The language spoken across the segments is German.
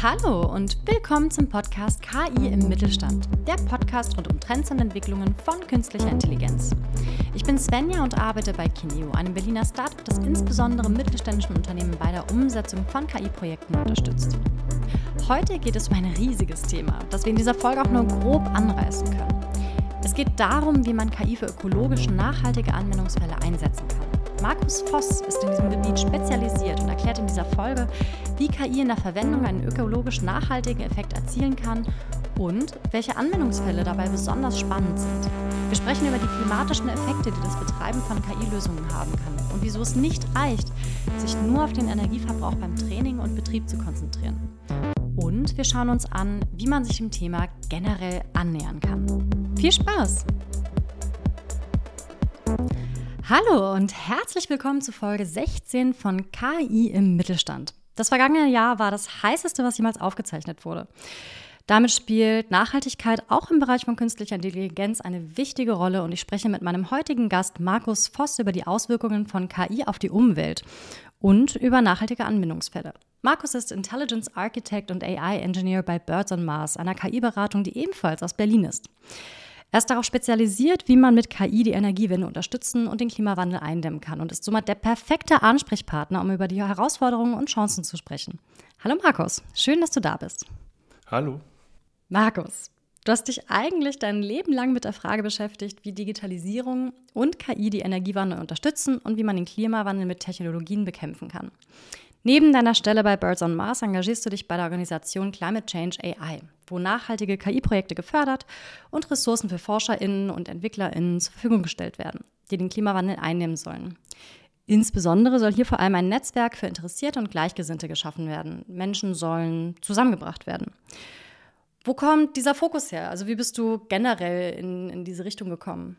Hallo und willkommen zum Podcast KI im Mittelstand, der Podcast rund um Trends und Entwicklungen von künstlicher Intelligenz. Ich bin Svenja und arbeite bei Kineo, einem Berliner Startup, das insbesondere mittelständischen Unternehmen bei der Umsetzung von KI-Projekten unterstützt. Heute geht es um ein riesiges Thema, das wir in dieser Folge auch nur grob anreißen können. Es geht darum, wie man KI für ökologisch nachhaltige Anwendungsfälle einsetzen kann. Markus Voss ist in diesem Gebiet spezialisiert und erklärt in dieser Folge, wie KI in der Verwendung einen ökologisch nachhaltigen Effekt erzielen kann und welche Anwendungsfälle dabei besonders spannend sind. Wir sprechen über die klimatischen Effekte, die das Betreiben von KI-Lösungen haben kann und wieso es nicht reicht, sich nur auf den Energieverbrauch beim Training und Betrieb zu konzentrieren. Und wir schauen uns an, wie man sich dem Thema generell annähern kann. Viel Spaß! Hallo und herzlich willkommen zu Folge 16 von KI im Mittelstand. Das vergangene Jahr war das heißeste, was jemals aufgezeichnet wurde. Damit spielt Nachhaltigkeit auch im Bereich von künstlicher Intelligenz eine wichtige Rolle und ich spreche mit meinem heutigen Gast Markus Voss über die Auswirkungen von KI auf die Umwelt und über nachhaltige Anwendungsfälle. Markus ist Intelligence Architect und AI Engineer bei Birds on Mars, einer KI-Beratung, die ebenfalls aus Berlin ist. Er ist darauf spezialisiert, wie man mit KI die Energiewende unterstützen und den Klimawandel eindämmen kann und ist somit der perfekte Ansprechpartner, um über die Herausforderungen und Chancen zu sprechen. Hallo Markus, schön, dass du da bist. Hallo. Markus, du hast dich eigentlich dein Leben lang mit der Frage beschäftigt, wie Digitalisierung und KI die Energiewandel unterstützen und wie man den Klimawandel mit Technologien bekämpfen kann. Neben deiner Stelle bei Birds on Mars engagierst du dich bei der Organisation Climate Change AI, wo nachhaltige KI-Projekte gefördert und Ressourcen für ForscherInnen und EntwicklerInnen zur Verfügung gestellt werden, die den Klimawandel einnehmen sollen. Insbesondere soll hier vor allem ein Netzwerk für Interessierte und Gleichgesinnte geschaffen werden. Menschen sollen zusammengebracht werden. Wo kommt dieser Fokus her? Also wie bist du generell in, in diese Richtung gekommen?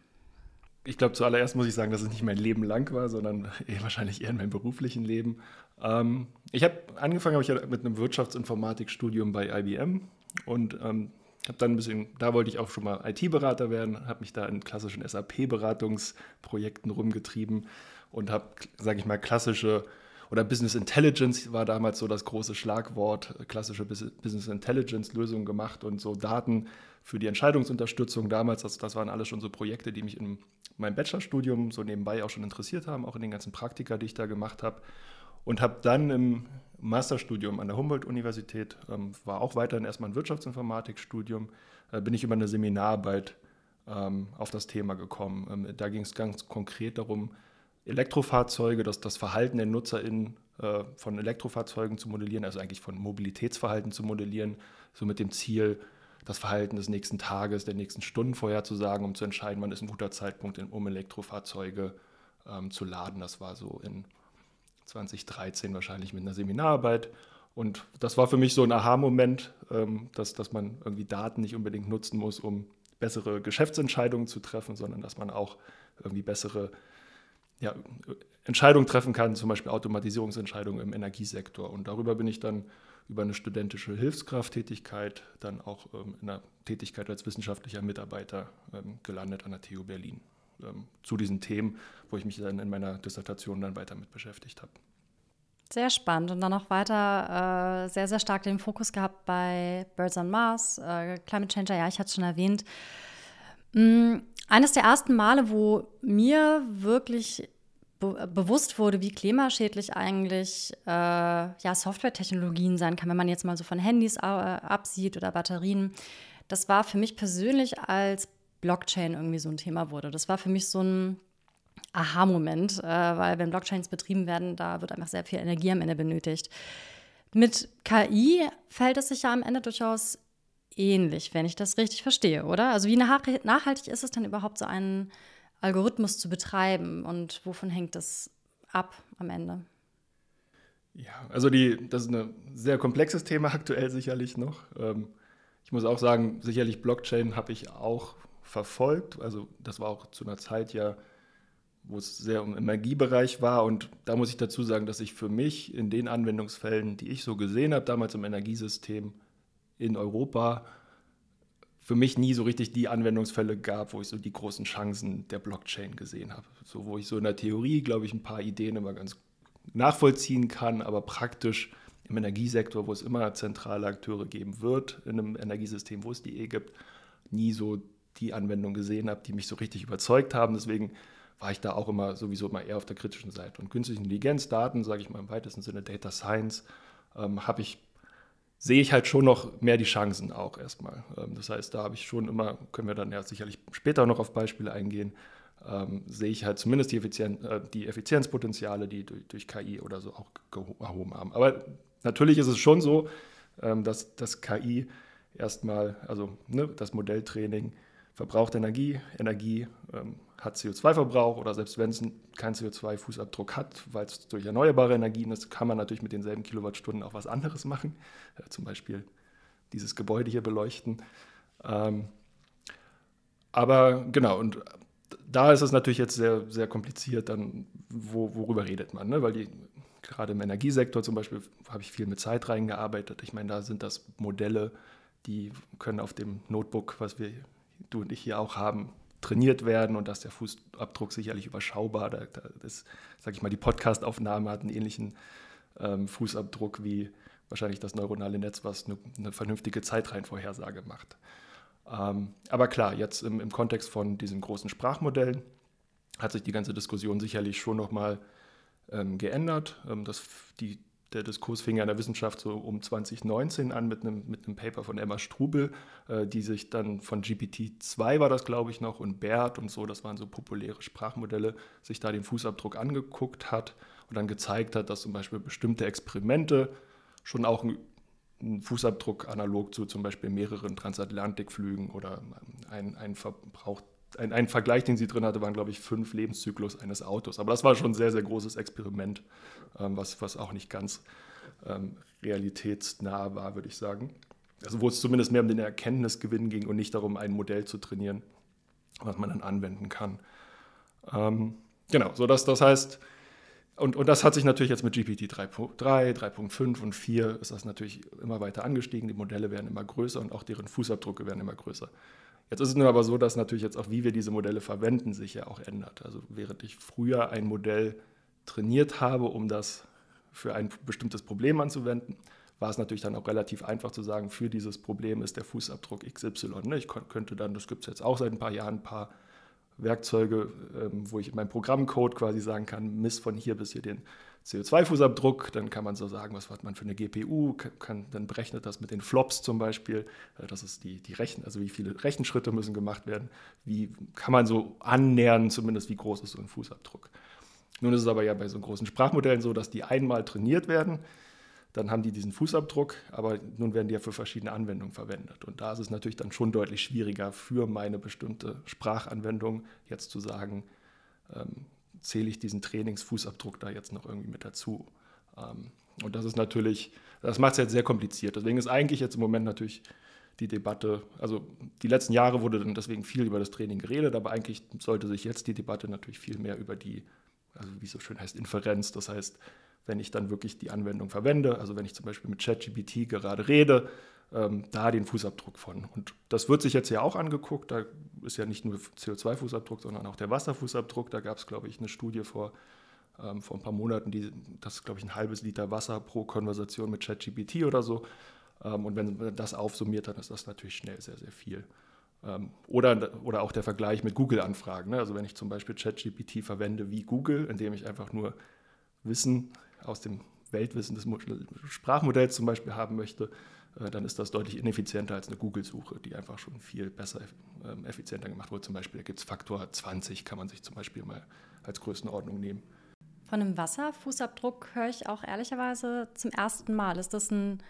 Ich glaube, zuallererst muss ich sagen, dass es nicht mein Leben lang war, sondern eher wahrscheinlich eher in meinem beruflichen Leben. Ähm, ich habe angefangen habe ich ja mit einem Wirtschaftsinformatikstudium bei IBM und ähm, habe dann ein bisschen, da wollte ich auch schon mal IT-Berater werden, habe mich da in klassischen SAP-Beratungsprojekten rumgetrieben und habe, sage ich mal, klassische oder Business Intelligence war damals so das große Schlagwort, klassische Business Intelligence Lösungen gemacht und so Daten für die Entscheidungsunterstützung damals, das, das waren alles schon so Projekte, die mich in meinem Bachelorstudium so nebenbei auch schon interessiert haben, auch in den ganzen Praktika, die ich da gemacht habe und habe dann im Masterstudium an der Humboldt-Universität, ähm, war auch weiterhin erstmal ein Wirtschaftsinformatikstudium, äh, bin ich über eine Seminararbeit ähm, auf das Thema gekommen. Ähm, da ging es ganz konkret darum, Elektrofahrzeuge, das, das Verhalten der NutzerInnen äh, von Elektrofahrzeugen zu modellieren, also eigentlich von Mobilitätsverhalten zu modellieren, so mit dem Ziel, das Verhalten des nächsten Tages, der nächsten Stunden vorherzusagen, um zu entscheiden, wann ist ein guter Zeitpunkt, um Elektrofahrzeuge ähm, zu laden. Das war so in 2013 wahrscheinlich mit einer Seminararbeit. Und das war für mich so ein Aha-Moment, ähm, dass, dass man irgendwie Daten nicht unbedingt nutzen muss, um bessere Geschäftsentscheidungen zu treffen, sondern dass man auch irgendwie bessere ja, Entscheidungen treffen kann, zum Beispiel Automatisierungsentscheidungen im Energiesektor. Und darüber bin ich dann über eine studentische Hilfskrafttätigkeit dann auch ähm, in einer Tätigkeit als wissenschaftlicher Mitarbeiter ähm, gelandet an der TU Berlin ähm, zu diesen Themen, wo ich mich dann in meiner Dissertation dann weiter mit beschäftigt habe. Sehr spannend und dann auch weiter äh, sehr, sehr stark den Fokus gehabt bei Birds on Mars, äh, Climate Changer, ja, ich hatte es schon erwähnt. Mhm. Eines der ersten Male, wo mir wirklich be bewusst wurde, wie klimaschädlich eigentlich äh, ja, Softwaretechnologien sein kann, wenn man jetzt mal so von Handys äh, absieht oder Batterien, das war für mich persönlich als Blockchain irgendwie so ein Thema wurde. Das war für mich so ein Aha-Moment, äh, weil wenn Blockchains betrieben werden, da wird einfach sehr viel Energie am Ende benötigt. Mit KI fällt es sich ja am Ende durchaus ähnlich, wenn ich das richtig verstehe, oder? Also wie nachhaltig ist es denn überhaupt, so einen Algorithmus zu betreiben und wovon hängt das ab am Ende? Ja, also die, das ist ein sehr komplexes Thema aktuell sicherlich noch. Ähm, ich muss auch sagen, sicherlich Blockchain habe ich auch verfolgt. Also das war auch zu einer Zeit ja, wo es sehr im Energiebereich war. Und da muss ich dazu sagen, dass ich für mich in den Anwendungsfällen, die ich so gesehen habe, damals im Energiesystem in Europa, für mich nie so richtig die Anwendungsfälle gab, wo ich so die großen Chancen der Blockchain gesehen habe. So, wo ich so in der Theorie, glaube ich, ein paar Ideen immer ganz nachvollziehen kann, aber praktisch im Energiesektor, wo es immer zentrale Akteure geben wird, in einem Energiesystem, wo es die eh gibt, nie so die Anwendung gesehen habe, die mich so richtig überzeugt haben. Deswegen war ich da auch immer sowieso immer eher auf der kritischen Seite. Und künstliche Intelligenz, Daten, sage ich mal im weitesten Sinne Data Science, ähm, habe ich sehe ich halt schon noch mehr die Chancen auch erstmal. Ähm, das heißt, da habe ich schon immer, können wir dann ja sicherlich später noch auf Beispiele eingehen, ähm, sehe ich halt zumindest die, Effizien äh, die Effizienzpotenziale, die durch, durch, KI oder so auch erhoben haben. Aber natürlich ist es schon so, ähm, dass das KI erstmal, also ne, das Modelltraining verbraucht Energie, Energie ähm, hat CO2-Verbrauch oder selbst wenn es keinen CO2-Fußabdruck hat, weil es durch erneuerbare Energien ist, kann man natürlich mit denselben Kilowattstunden auch was anderes machen, äh, zum Beispiel dieses Gebäude hier beleuchten. Ähm, aber genau, und da ist es natürlich jetzt sehr, sehr kompliziert, dann, wo, worüber redet man, ne? weil die, gerade im Energiesektor zum Beispiel habe ich viel mit Zeit reingearbeitet. Ich meine, da sind das Modelle, die können auf dem Notebook, was wir, du und ich hier auch haben, trainiert werden und dass der Fußabdruck sicherlich überschaubar. Da, da ist, sage ich mal, die Podcastaufnahme hat einen ähnlichen ähm, Fußabdruck wie wahrscheinlich das neuronale Netz, was eine, eine vernünftige Zeitreihenvorhersage macht. Ähm, aber klar, jetzt im, im, Kontext von diesen großen Sprachmodellen hat sich die ganze Diskussion sicherlich schon nochmal ähm, geändert. Ähm, das, die, der Diskurs fing ja in der Wissenschaft so um 2019 an mit einem, mit einem Paper von Emma Strubel, äh, die sich dann von GPT-2 war das, glaube ich, noch, und BERT und so, das waren so populäre Sprachmodelle, sich da den Fußabdruck angeguckt hat und dann gezeigt hat, dass zum Beispiel bestimmte Experimente schon auch einen Fußabdruck analog zu zum Beispiel mehreren Transatlantikflügen oder ein, ein Verbrauch ein, ein, Vergleich, den sie drin hatte, waren, glaube ich, fünf Lebenszyklus eines Autos. Aber das war schon ein sehr, sehr großes Experiment, ähm, was, was auch nicht ganz ähm, realitätsnah war, würde ich sagen. Also wo es zumindest mehr um den Erkenntnisgewinn ging und nicht darum, ein Modell zu trainieren, was man dann anwenden kann. Ähm, genau, so dass das heißt, und, und das hat sich natürlich jetzt mit GPT 3.3, 3.5 und 4 ist das natürlich immer weiter angestiegen. Die Modelle werden immer größer und auch deren Fußabdrücke werden immer größer. Jetzt ist es nur aber so, dass natürlich jetzt auch, wie wir diese Modelle verwenden, sich ja auch ändert. Also während ich früher ein Modell trainiert habe, um das für ein bestimmtes Problem anzuwenden, war es natürlich dann auch relativ einfach zu sagen, für dieses Problem ist der Fußabdruck XY. Ne? Ich könnte dann, das gibt es jetzt auch seit ein paar Jahren, ein paar Werkzeuge, ähm, wo ich in meinem Programmcode quasi sagen kann, miss von hier bis hier den CO2-Fußabdruck, dann kann man so sagen, was hat man für eine GPU, kann, dann berechnet das mit den Flops zum Beispiel, äh, das ist die, die Rechen, also wie viele Rechenschritte müssen gemacht werden, wie kann man so annähern, zumindest wie groß ist so ein Fußabdruck. Nun ist es aber ja bei so großen Sprachmodellen so, dass die einmal trainiert werden, dann haben die diesen Fußabdruck, aber nun werden die ja für verschiedene Anwendungen verwendet. Und da ist es natürlich dann schon deutlich schwieriger für meine bestimmte Sprachanwendung jetzt zu sagen, ähm, zähle ich diesen Trainingsfußabdruck da jetzt noch irgendwie mit dazu. Ähm, und das ist natürlich, das macht es jetzt sehr kompliziert. Deswegen ist eigentlich jetzt im Moment natürlich die Debatte, also die letzten Jahre wurde dann deswegen viel über das Training geredet, aber eigentlich sollte sich jetzt die Debatte natürlich viel mehr über die, also wie es so schön heißt, Inferenz, das heißt, wenn ich dann wirklich die Anwendung verwende, also wenn ich zum Beispiel mit ChatGPT gerade rede, ähm, da den Fußabdruck von. Und das wird sich jetzt ja auch angeguckt. Da ist ja nicht nur CO2-Fußabdruck, sondern auch der Wasserfußabdruck. Da gab es, glaube ich, eine Studie vor, ähm, vor ein paar Monaten, die, das ist, glaube ich, ein halbes Liter Wasser pro Konversation mit ChatGPT oder so. Ähm, und wenn man das aufsummiert, dann ist das natürlich schnell sehr, sehr viel. Ähm, oder, oder auch der Vergleich mit Google-Anfragen. Ne? Also wenn ich zum Beispiel ChatGPT verwende wie Google, indem ich einfach nur Wissen aus dem Weltwissen des Sprachmodells zum Beispiel haben möchte, dann ist das deutlich ineffizienter als eine Google-Suche, die einfach schon viel besser, ähm, effizienter gemacht wurde. Zum Beispiel, gibt es Faktor 20, kann man sich zum Beispiel mal als Größenordnung nehmen. Von einem Wasserfußabdruck höre ich auch ehrlicherweise zum ersten Mal. Ist das ein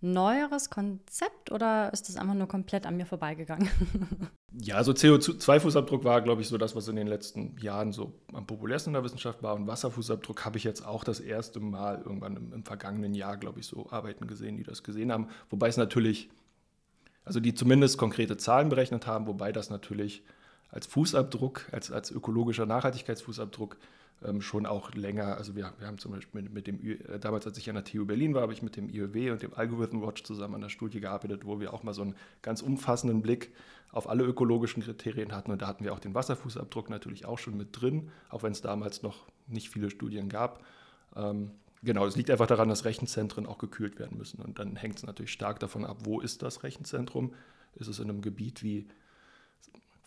neueres Konzept oder ist das einfach nur komplett an mir vorbeigegangen? Ja, also CO2-Fußabdruck war, glaube ich, so das, was in den letzten Jahren so am populärsten in der Wissenschaft war. Und Wasserfußabdruck habe ich jetzt auch das erste Mal irgendwann im, im vergangenen Jahr, glaube ich, so Arbeiten gesehen, die das gesehen haben. Wobei es natürlich, also die zumindest konkrete Zahlen berechnet haben, wobei das natürlich als Fußabdruck, als, als ökologischer Nachhaltigkeitsfußabdruck ähm, schon auch länger, also wir, wir haben zum Beispiel mit, mit dem, äh, damals als ich an der TU Berlin war, habe ich mit dem IOW und dem Algorithm Watch zusammen an der Studie gearbeitet, wo wir auch mal so einen ganz umfassenden Blick auf alle ökologischen Kriterien hatten und da hatten wir auch den Wasserfußabdruck natürlich auch schon mit drin, auch wenn es damals noch nicht viele Studien gab. Ähm, genau, es liegt einfach daran, dass Rechenzentren auch gekühlt werden müssen. Und dann hängt es natürlich stark davon ab, wo ist das Rechenzentrum? Ist es in einem Gebiet wie,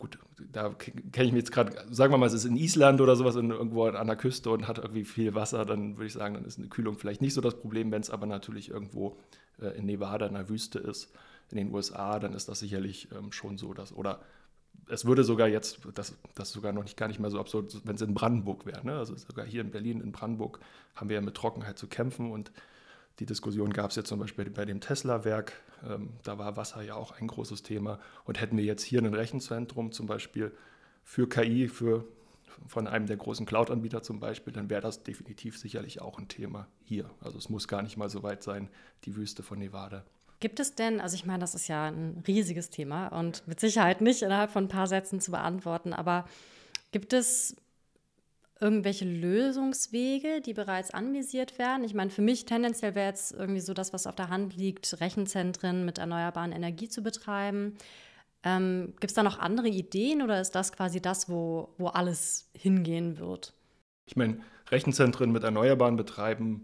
gut, da kenne ich mich jetzt gerade, sagen wir mal, es ist in Island oder sowas, in, irgendwo an der Küste und hat irgendwie viel Wasser, dann würde ich sagen, dann ist eine Kühlung vielleicht nicht so das Problem. Wenn es aber natürlich irgendwo äh, in Nevada in der Wüste ist, in den USA, dann ist das sicherlich ähm, schon so, dass, oder es würde sogar jetzt, das, das ist sogar noch nicht gar nicht mehr so absurd, wenn es in Brandenburg wäre. Ne? Also sogar hier in Berlin, in Brandenburg, haben wir ja mit Trockenheit zu kämpfen und die Diskussion gab es jetzt zum Beispiel bei dem Tesla-Werk. Ähm, da war Wasser ja auch ein großes Thema. Und hätten wir jetzt hier ein Rechenzentrum zum Beispiel für KI, für, von einem der großen Cloud-Anbieter zum Beispiel, dann wäre das definitiv sicherlich auch ein Thema hier. Also es muss gar nicht mal so weit sein, die Wüste von Nevada. Gibt es denn, also ich meine, das ist ja ein riesiges Thema und mit Sicherheit nicht innerhalb von ein paar Sätzen zu beantworten, aber gibt es irgendwelche Lösungswege, die bereits anvisiert werden? Ich meine, für mich tendenziell wäre jetzt irgendwie so das, was auf der Hand liegt, Rechenzentren mit erneuerbaren Energie zu betreiben. Ähm, Gibt es da noch andere Ideen oder ist das quasi das, wo, wo alles hingehen wird? Ich meine, Rechenzentren mit Erneuerbaren betreiben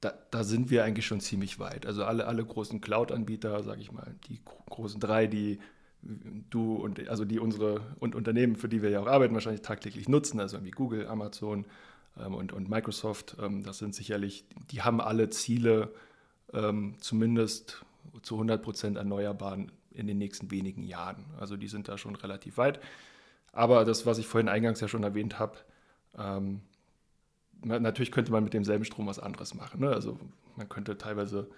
da, da, sind wir eigentlich schon ziemlich weit. Also alle, alle großen Cloud-Anbieter, sage ich mal, die großen drei, die du und also die unsere und Unternehmen, für die wir ja auch arbeiten, wahrscheinlich tagtäglich nutzen, also wie Google, Amazon ähm, und, und Microsoft, ähm, das sind sicherlich, die haben alle Ziele, ähm, zumindest zu 100 Prozent erneuerbaren in den nächsten wenigen Jahren. Also die sind da schon relativ weit. Aber das, was ich vorhin eingangs ja schon erwähnt habe, ähm, natürlich könnte man mit demselben Strom was anderes machen. Ne? Also man könnte teilweise,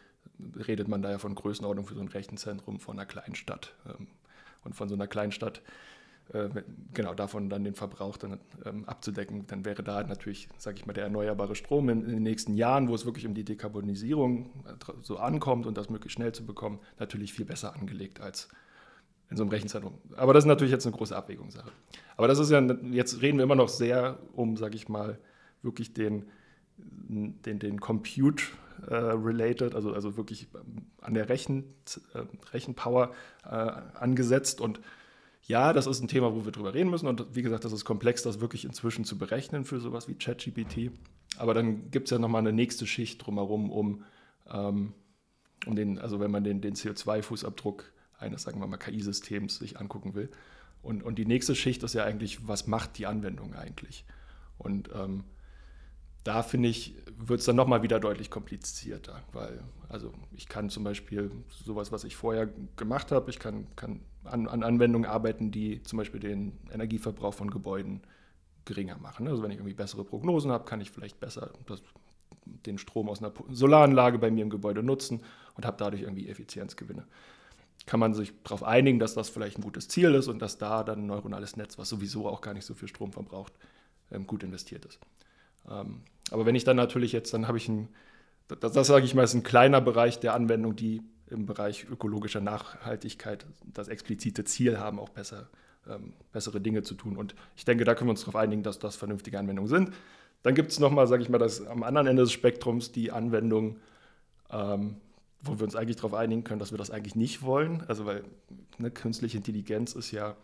redet man da ja von Größenordnung für so ein Rechenzentrum von einer Kleinstadt. Ähm, und von so einer Kleinstadt, äh, genau davon dann den Verbrauch dann ähm, abzudecken, dann wäre da natürlich, sage ich mal, der erneuerbare Strom in, in, den nächsten Jahren, wo es wirklich um die Dekarbonisierung äh, so ankommt und das möglichst schnell zu bekommen, natürlich viel besser angelegt als in so einem Rechenzentrum. Aber das ist natürlich jetzt eine große Abwägungssache. Aber das ist ja, jetzt reden wir immer noch sehr um, sage ich mal, wirklich den, den, den Compute related, also, also wirklich an der Rechen, äh, Rechenpower äh, angesetzt. Und ja, das ist ein Thema, wo wir drüber reden müssen. Und wie gesagt, das ist komplex, das wirklich inzwischen zu berechnen für sowas wie ChatGPT. Aber dann gibt es ja nochmal eine nächste Schicht drumherum, um, ähm, um den, also wenn man den, den CO2-Fußabdruck eines, sagen wir mal, KI-Systems sich angucken will. Und, und die nächste Schicht ist ja eigentlich, was macht die Anwendung eigentlich? Und ähm, da finde ich, wird es dann nochmal wieder deutlich komplizierter, weil also ich kann zum Beispiel sowas, was ich vorher gemacht habe, ich kann, kann an, an, Anwendungen arbeiten, die zum Beispiel den Energieverbrauch von Gebäuden geringer machen. Also wenn ich irgendwie bessere Prognosen habe, kann ich vielleicht besser das, den Strom aus einer Solaranlage bei mir im Gebäude nutzen und habe dadurch irgendwie Effizienzgewinne. Kann man sich darauf einigen, dass das vielleicht ein gutes Ziel ist und dass da dann ein neuronales Netz, was sowieso auch gar nicht so viel Strom verbraucht, ähm, gut investiert ist. Ähm, aber wenn ich dann natürlich jetzt, dann habe ich ein, das, das sage ich mal, ist ein kleiner Bereich der Anwendung, die im Bereich ökologischer Nachhaltigkeit das explizite Ziel haben, auch besser, ähm, bessere Dinge zu tun. Und ich denke, da können wir uns darauf einigen, dass das vernünftige Anwendungen sind. Dann gibt es nochmal, sage ich mal, das am anderen Ende des Spektrums die Anwendung, ähm, wo wir uns eigentlich darauf einigen können, dass wir das eigentlich nicht wollen. Also weil ne, künstliche Intelligenz ist ja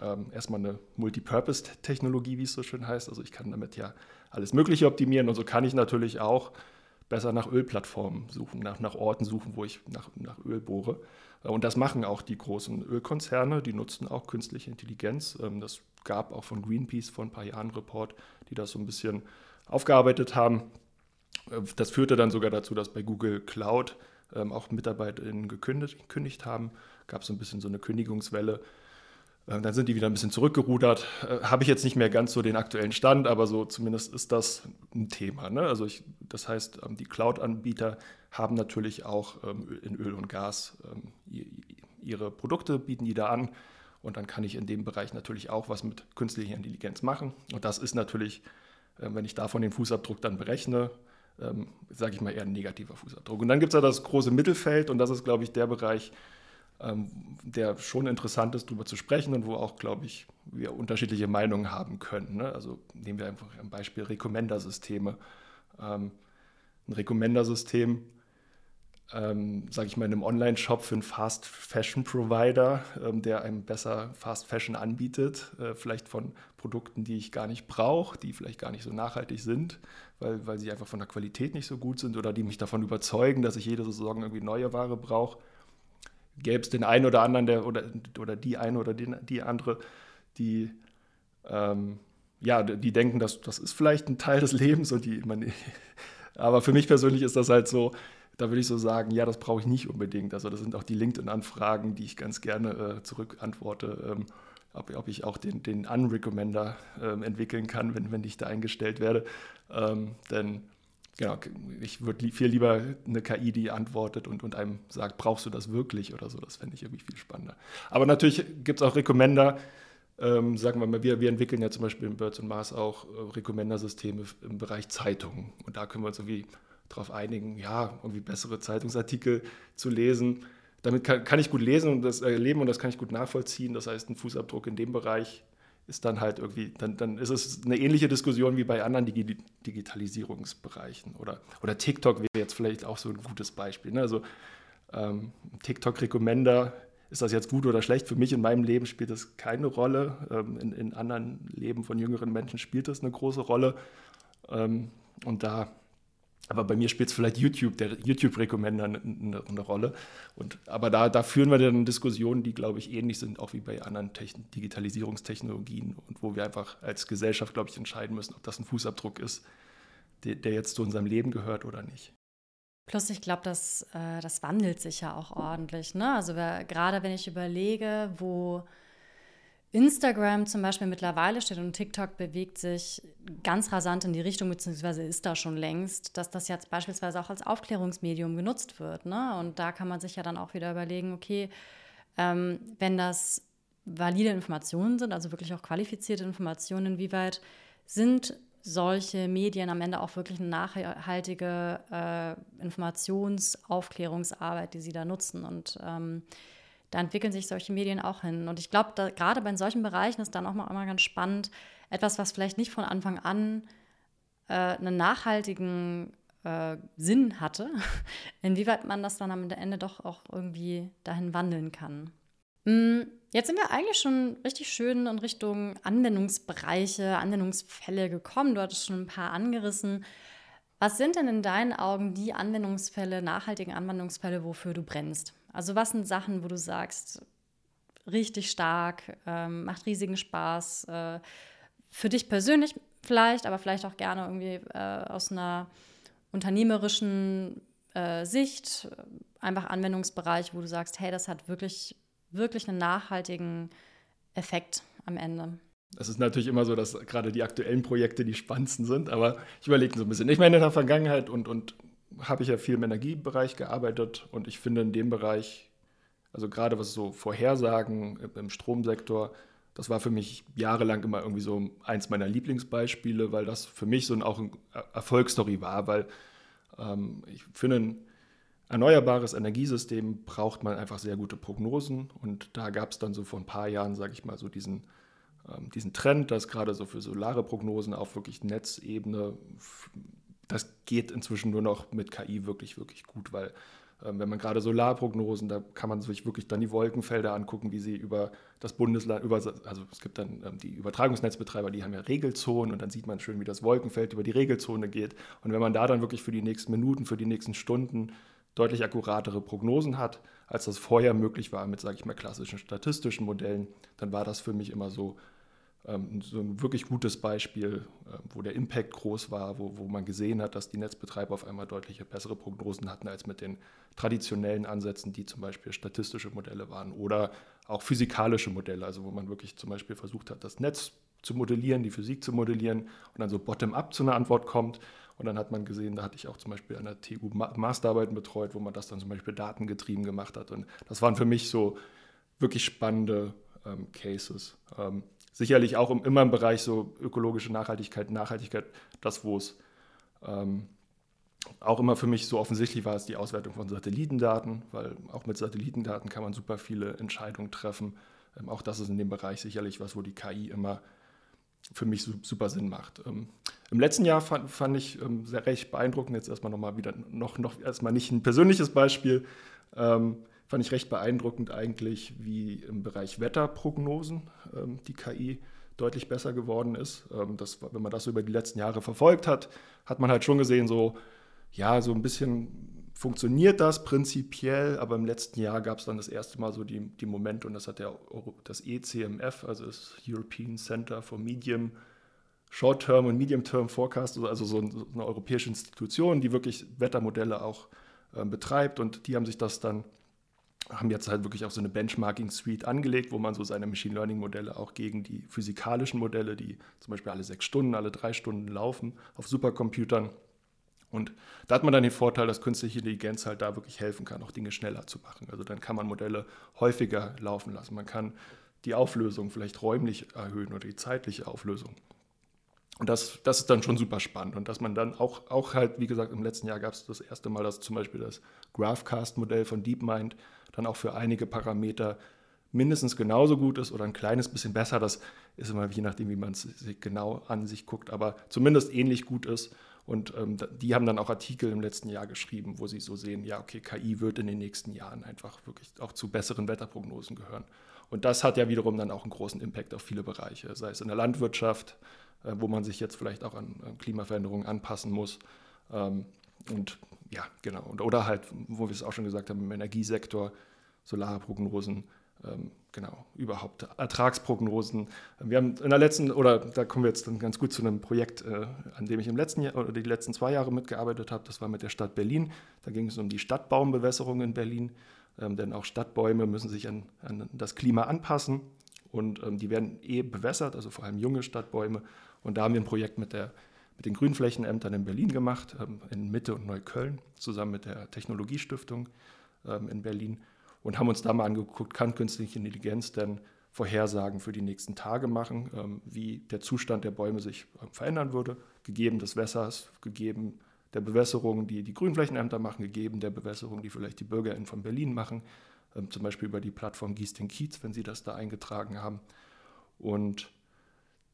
ähm, erstmal eine Multipurpose-Technologie, wie es so schön heißt. Also ich kann damit ja alles Mögliche optimieren und so kann ich natürlich auch besser nach Ölplattformen suchen, nach, nach Orten suchen, wo ich nach, nach Öl bohre. Äh, und das machen auch die großen Ölkonzerne, die nutzen auch künstliche Intelligenz. Ähm, das gab auch von Greenpeace vor ein paar Jahren einen Report, die das so ein bisschen aufgearbeitet haben. Äh, das führte dann sogar dazu, dass bei Google Cloud ähm, auch MitarbeiterInnen gekündigt, gekündigt haben. Gab es so ein bisschen so eine Kündigungswelle. Äh, dann sind die wieder ein bisschen zurückgerudert. Äh, habe ich jetzt nicht mehr ganz so den aktuellen Stand, aber so zumindest ist das ein Thema. Ne? Also ich, das heißt, ähm, die Cloud-Anbieter haben natürlich auch ähm, in Öl und Gas ähm, ihre Produkte, bieten die da an. Und dann kann ich in dem Bereich natürlich auch was mit künstlicher Intelligenz machen. Und das ist natürlich, wenn ich davon den Fußabdruck dann berechne, sage ich mal eher ein negativer Fußabdruck. Und dann gibt es ja das große Mittelfeld und das ist, glaube ich, der Bereich, ähm, der schon interessant ist, darüber zu sprechen und wo auch, glaube ich, wir unterschiedliche Meinungen haben können. Ne? Also nehmen wir einfach ein Beispiel Recommender-Systeme. Ähm, ein Recommender-System, ähm, sage ich mal, in einem Online-Shop für einen Fast-Fashion-Provider, ähm, der einem besser Fast-Fashion anbietet, äh, vielleicht von Produkten, die ich gar nicht brauche, die vielleicht gar nicht so nachhaltig sind, weil, weil sie einfach von der Qualität nicht so gut sind oder die mich davon überzeugen, dass ich jede Saison irgendwie neue Ware brauche. Gäbe es den einen oder anderen, der oder, oder die eine oder die, die andere, die ähm, ja, die denken, dass das ist vielleicht ein Teil des Lebens und die man, aber für mich persönlich ist das halt so, da würde ich so sagen, ja, das brauche ich nicht unbedingt. Also das sind auch die LinkedIn-Anfragen, die ich ganz gerne äh, zurückantworte, ähm, ob, ob, ich auch den, den Unrecommender ähm, entwickeln kann, wenn, wenn ich da eingestellt werde. Ähm, denn genau, ich würde viel lieber eine KI, die antwortet und, und einem sagt, brauchst du das wirklich oder so, das fände ich irgendwie viel spannender. Aber natürlich gibt es auch Recommender, ähm, sagen wir mal, wir, wir entwickeln ja zum Beispiel in Birds und Mars auch äh, Recommender-Systeme im Bereich Zeitungen. Und da können wir uns irgendwie darauf einigen, ja, irgendwie bessere Zeitungsartikel zu lesen. Damit kann, kann ich gut lesen und das erleben und das kann ich gut nachvollziehen. Das heißt, ein Fußabdruck in dem Bereich ist dann halt irgendwie, dann, dann ist es eine ähnliche Diskussion wie bei anderen Digi Digitalisierungsbereichen. Oder, oder TikTok wäre jetzt vielleicht auch so ein gutes Beispiel. Ne? Also ähm, TikTok-Recommender ist das jetzt gut oder schlecht? Für mich in meinem Leben spielt das keine Rolle. Ähm, in, in, anderen Leben von jüngeren Menschen spielt das eine große Rolle. Ähm, und da, aber bei mir spielt es vielleicht YouTube, der YouTube-Recommender eine, eine, Rolle. Und, aber da, da führen wir dann Diskussionen, die, glaube ich, ähnlich sind, auch wie bei anderen Techn Digitalisierungstechnologien und wo wir einfach als Gesellschaft, glaube ich, entscheiden müssen, ob das ein Fußabdruck ist, der, der jetzt zu unserem Leben gehört oder nicht. Plus, ich glaube, das, äh, das wandelt sich ja auch ordentlich. Ne? Also gerade wenn ich überlege, wo Instagram zum Beispiel mittlerweile steht und TikTok bewegt sich ganz rasant in die Richtung, beziehungsweise ist da schon längst, dass das jetzt beispielsweise auch als Aufklärungsmedium genutzt wird. Ne? Und da kann man sich ja dann auch wieder überlegen, okay, ähm, wenn das valide Informationen sind, also wirklich auch qualifizierte Informationen, inwieweit sind solche Medien am Ende auch wirklich eine nachhaltige äh, Informationsaufklärungsarbeit, die sie da nutzen. Und ähm, da entwickeln sich solche Medien auch hin. Und ich glaube, gerade bei solchen Bereichen ist dann auch mal immer ganz spannend, etwas, was vielleicht nicht von Anfang an äh, einen nachhaltigen äh, Sinn hatte, inwieweit man das dann am Ende doch auch irgendwie dahin wandeln kann. Mm, jetzt sind wir eigentlich schon richtig schön in Richtung Anwendungsbereiche, Anwendungsfälle gekommen. Du hattest schon ein paar angerissen. Was sind denn in deinen Augen die Anwendungsfälle, nachhaltigen Anwendungsfälle, wofür du brennst? Also was sind Sachen, wo du sagst, richtig stark, ähm, macht riesigen Spaß, äh, für dich persönlich vielleicht, aber vielleicht auch gerne irgendwie äh, aus einer unternehmerischen äh, Sicht, einfach Anwendungsbereich, wo du sagst, hey, das hat wirklich wirklich einen nachhaltigen Effekt am Ende. Es ist natürlich immer so, dass gerade die aktuellen Projekte die spannendsten sind, aber ich überlege so ein bisschen. Ich meine, in der Vergangenheit und, und habe ich ja viel im Energiebereich gearbeitet und ich finde in dem Bereich, also gerade was so Vorhersagen im Stromsektor, das war für mich jahrelang immer irgendwie so eins meiner Lieblingsbeispiele, weil das für mich so ein, auch eine Erfolgsstory war, weil ähm, ich finde, erneuerbares Energiesystem braucht man einfach sehr gute Prognosen. Und da gab es dann so vor ein paar Jahren, sage ich mal, so diesen, ähm, diesen Trend, dass gerade so für solare Prognosen auf wirklich Netzebene, das geht inzwischen nur noch mit KI wirklich, wirklich gut, weil ähm, wenn man gerade Solarprognosen, da kann man sich wirklich dann die Wolkenfelder angucken, wie sie über das Bundesland, über, also es gibt dann ähm, die Übertragungsnetzbetreiber, die haben ja Regelzonen und dann sieht man schön, wie das Wolkenfeld über die Regelzone geht. Und wenn man da dann wirklich für die nächsten Minuten, für die nächsten Stunden deutlich akkuratere Prognosen hat, als das vorher möglich war mit, sage ich mal, klassischen statistischen Modellen, dann war das für mich immer so, so ein wirklich gutes Beispiel, äh, wo der Impact groß war, wo, wo man gesehen hat, dass die Netzbetreiber auf einmal deutliche bessere Prognosen hatten als mit den traditionellen Ansätzen, die zum Beispiel statistische Modelle waren oder auch physikalische Modelle, also wo man wirklich zum Beispiel versucht hat, das Netz zu modellieren, die Physik zu modellieren und dann so bottom-up zu einer Antwort kommt. Und dann hat man gesehen, da hatte ich auch zum Beispiel an der TU Masterarbeiten betreut, wo man das dann zum Beispiel datengetrieben gemacht hat. Und das waren für mich so wirklich spannende ähm, Cases. Ähm, sicherlich auch im, immer im Bereich so ökologische Nachhaltigkeit, Nachhaltigkeit, das, wo es ähm, auch immer für mich so offensichtlich war, ist die Auswertung von Satellitendaten, weil auch mit Satellitendaten kann man super viele Entscheidungen treffen. Ähm, auch das ist in dem Bereich sicherlich was, wo die KI immer für mich super Sinn macht. Ähm, Im letzten Jahr fand, fand ich ähm, sehr recht beeindruckend, jetzt erstmal nochmal wieder, noch, noch erstmal nicht ein persönliches Beispiel, ähm, fand ich recht beeindruckend eigentlich, wie im Bereich Wetterprognosen ähm, die KI deutlich besser geworden ist. Ähm, das, wenn man das über die letzten Jahre verfolgt hat, hat man halt schon gesehen, so, ja, so ein bisschen funktioniert das prinzipiell, aber im letzten Jahr gab es dann das erste Mal so die, die Momente und das hat der, das ECMF, also das European Center for Medium Short-Term und Medium-Term Forecast, also so eine europäische Institution, die wirklich Wettermodelle auch äh, betreibt und die haben sich das dann haben jetzt halt wirklich auch so eine Benchmarking-Suite angelegt, wo man so seine Machine Learning-Modelle auch gegen die physikalischen Modelle, die zum Beispiel alle sechs Stunden, alle drei Stunden laufen, auf Supercomputern. Und da hat man dann den Vorteil, dass künstliche Intelligenz halt da wirklich helfen kann, auch Dinge schneller zu machen. Also dann kann man Modelle häufiger laufen lassen. Man kann die Auflösung vielleicht räumlich erhöhen oder die zeitliche Auflösung. Und das, das ist dann schon super spannend. Und dass man dann auch, auch halt, wie gesagt, im letzten Jahr gab es das erste Mal, dass zum Beispiel das Graphcast-Modell von DeepMind dann auch für einige Parameter mindestens genauso gut ist oder ein kleines bisschen besser. Das ist immer je nachdem, wie man es genau an sich guckt, aber zumindest ähnlich gut ist. Und ähm, die haben dann auch Artikel im letzten Jahr geschrieben, wo sie so sehen, ja, okay, KI wird in den nächsten Jahren einfach wirklich auch zu besseren Wetterprognosen gehören. Und das hat ja wiederum dann auch einen großen Impact auf viele Bereiche, sei es in der Landwirtschaft, äh, wo man sich jetzt vielleicht auch an, an Klimaveränderungen anpassen muss. Ähm, und ja, genau. Und, oder halt, wo wir es auch schon gesagt haben, im Energiesektor, Solarprognosen, ähm, genau, überhaupt Ertragsprognosen. Wir haben in der letzten, oder da kommen wir jetzt dann ganz gut zu einem Projekt, äh, an dem ich im letzten Jahr oder die letzten zwei Jahre mitgearbeitet habe. Das war mit der Stadt Berlin. Da ging es um die Stadtbaumbewässerung in Berlin. Ähm, denn auch Stadtbäume müssen sich an, an das Klima anpassen und ähm, die werden eh bewässert, also vor allem junge Stadtbäume. Und da haben wir ein Projekt mit, der, mit den Grünflächenämtern in Berlin gemacht, ähm, in Mitte und Neukölln, zusammen mit der Technologiestiftung ähm, in Berlin und haben uns da mal angeguckt, kann künstliche Intelligenz denn Vorhersagen für die nächsten Tage machen, ähm, wie der Zustand der Bäume sich verändern würde, gegeben des Wässers, gegeben der Bewässerung, die die Grünflächenämter machen, gegeben der Bewässerung, die vielleicht die BürgerInnen von Berlin machen, zum Beispiel über die Plattform Gieß den Kiez, wenn sie das da eingetragen haben. Und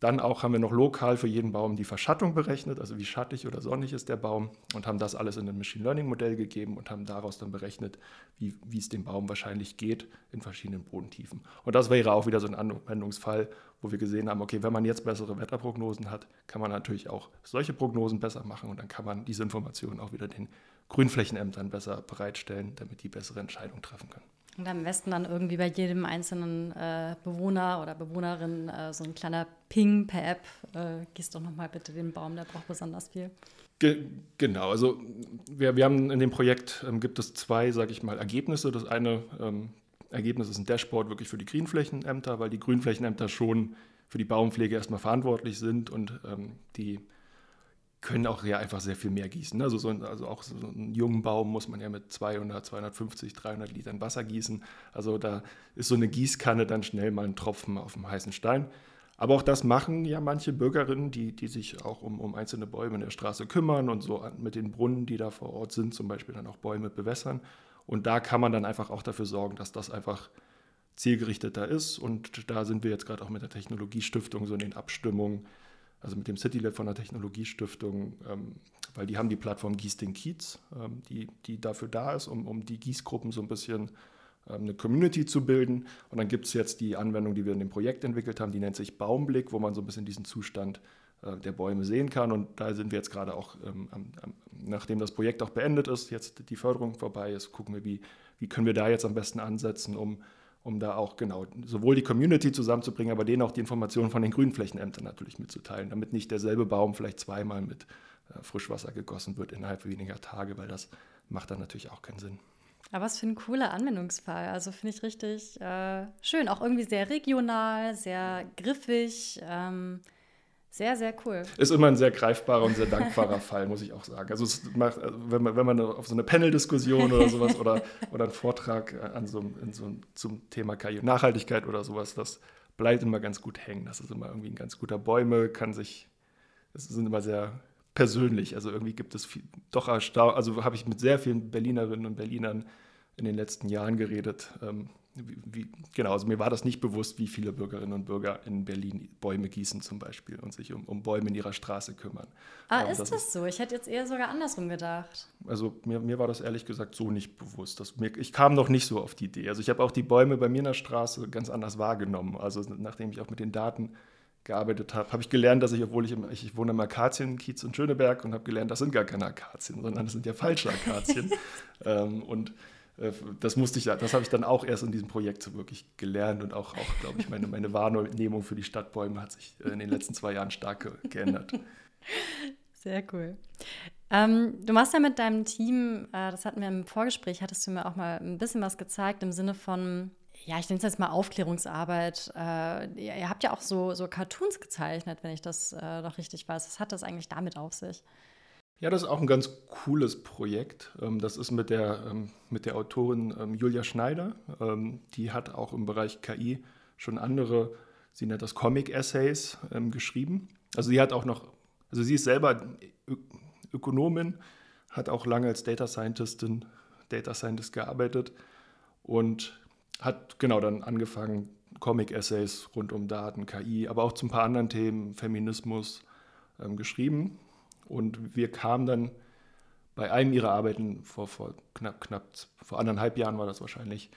dann auch haben wir noch lokal für jeden Baum die Verschattung berechnet, also wie schattig oder sonnig ist der Baum und haben das alles in ein Machine Learning Modell gegeben und haben daraus dann berechnet, wie, wie es dem Baum wahrscheinlich geht in verschiedenen Bodentiefen. Und das wäre auch wieder so ein Anwendungsfall, wo wir gesehen haben, okay, wenn man jetzt bessere Wetterprognosen hat, kann man natürlich auch solche Prognosen besser machen und dann kann man diese Informationen auch wieder den Grünflächenämtern besser bereitstellen, damit die bessere Entscheidungen treffen können. Und am besten dann irgendwie bei jedem einzelnen äh, Bewohner oder Bewohnerin äh, so ein kleiner Ping per App. Äh, gießt doch nochmal bitte den Baum, der braucht besonders viel. Ge genau, also wir, wir haben in dem Projekt ähm, gibt es zwei, sage ich mal, Ergebnisse. Das eine ähm, Ergebnis ist ein Dashboard wirklich für die Grünflächenämter, weil die Grünflächenämter schon für die Baumpflege erstmal verantwortlich sind und ähm, die können auch ja einfach sehr viel mehr gießen. Also, so ein, also auch so einen jungen Baum muss man ja mit 200, 250, 300 Litern Wasser gießen. Also da ist so eine Gießkanne dann schnell mal ein Tropfen auf dem heißen Stein. Aber auch das machen ja manche Bürgerinnen, die, die sich auch um, um einzelne Bäume in der Straße kümmern und so mit den Brunnen, die da vor Ort sind, zum Beispiel dann auch Bäume bewässern. Und da kann man dann einfach auch dafür sorgen, dass das einfach zielgerichteter ist. Und da sind wir jetzt gerade auch mit der Technologiestiftung so in den Abstimmungen also mit dem CityLab von der Technologiestiftung, ähm, weil die haben die Plattform Gieß den Kiez, ähm, die, die dafür da ist, um, um die Gießgruppen so ein bisschen ähm, eine Community zu bilden. Und dann gibt es jetzt die Anwendung, die wir in dem Projekt entwickelt haben, die nennt sich Baumblick, wo man so ein bisschen diesen Zustand äh, der Bäume sehen kann. Und da sind wir jetzt gerade auch, ähm, am, am, nachdem das Projekt auch beendet ist, jetzt die Förderung vorbei ist, gucken wir, wie, wie können wir da jetzt am besten ansetzen, um um da auch genau sowohl die Community zusammenzubringen, aber denen auch die Informationen von den Grünflächenämtern natürlich mitzuteilen, damit nicht derselbe Baum vielleicht zweimal mit äh, Frischwasser gegossen wird innerhalb weniger Tage, weil das macht dann natürlich auch keinen Sinn. Aber was für ein cooler Anwendungsfall. Also finde ich richtig äh, schön. Auch irgendwie sehr regional, sehr griffig. Ähm, sehr, sehr cool. Ist immer ein sehr greifbarer und sehr dankbarer Fall, muss ich auch sagen. Also, macht, also wenn, man, wenn man auf so eine Panel-Diskussion oder sowas oder, oder einen Vortrag an so, in so, zum Thema und Nachhaltigkeit oder sowas, das bleibt immer ganz gut hängen. Das ist immer irgendwie ein ganz guter Bäume, kann sich, das sind immer sehr persönlich. Also irgendwie gibt es viel, doch erstaunt, also habe ich mit sehr vielen Berlinerinnen und Berlinern in den letzten Jahren geredet. Ähm, wie, genau, also mir war das nicht bewusst, wie viele Bürgerinnen und Bürger in Berlin Bäume gießen zum Beispiel und sich um, um Bäume in ihrer Straße kümmern. Ah, ähm, ist das, das so? Ich hätte jetzt eher sogar andersrum gedacht. Also mir, mir war das ehrlich gesagt so nicht bewusst. Das, mir, ich kam noch nicht so auf die Idee. Also ich habe auch die Bäume bei mir in der Straße ganz anders wahrgenommen. Also nachdem ich auch mit den Daten gearbeitet habe, habe ich gelernt, dass ich, obwohl ich, im, ich, ich wohne im Akazienkiez in Schöneberg und habe gelernt, das sind gar keine Akazien, sondern das sind ja falsche Akazien. ähm, und das musste ich, das habe ich dann auch erst in diesem Projekt so wirklich gelernt und auch, auch glaube ich, meine, meine Wahrnehmung für die Stadtbäume hat sich in den letzten zwei Jahren stark geändert. Sehr cool. Ähm, du machst ja mit deinem Team, äh, das hatten wir im Vorgespräch, hattest du mir auch mal ein bisschen was gezeigt im Sinne von, ja, ich nenne es jetzt mal Aufklärungsarbeit. Äh, ihr, ihr, habt ja auch so, so Cartoons gezeichnet, wenn ich das äh, noch richtig weiß. Was hat das eigentlich damit auf sich? Ja, das ist auch ein ganz cooles Projekt. Ähm, das ist mit der, ähm, mit der Autorin ähm, Julia Schneider. Die hat auch im Bereich KI schon andere, sie nennt das Comic-Essays geschrieben. Also sie hat auch noch, also sie ist selber Ökonomin, hat auch lange als Data Scientistin, Data Scientist gearbeitet und hat genau dann angefangen, Comic-Essays rund um Daten, KI, aber auch zu ein paar anderen Themen, Feminismus geschrieben. Und wir kamen dann bei einem ihrer Arbeiten vor, vor knapp, knapp vor anderthalb Jahren war das wahrscheinlich.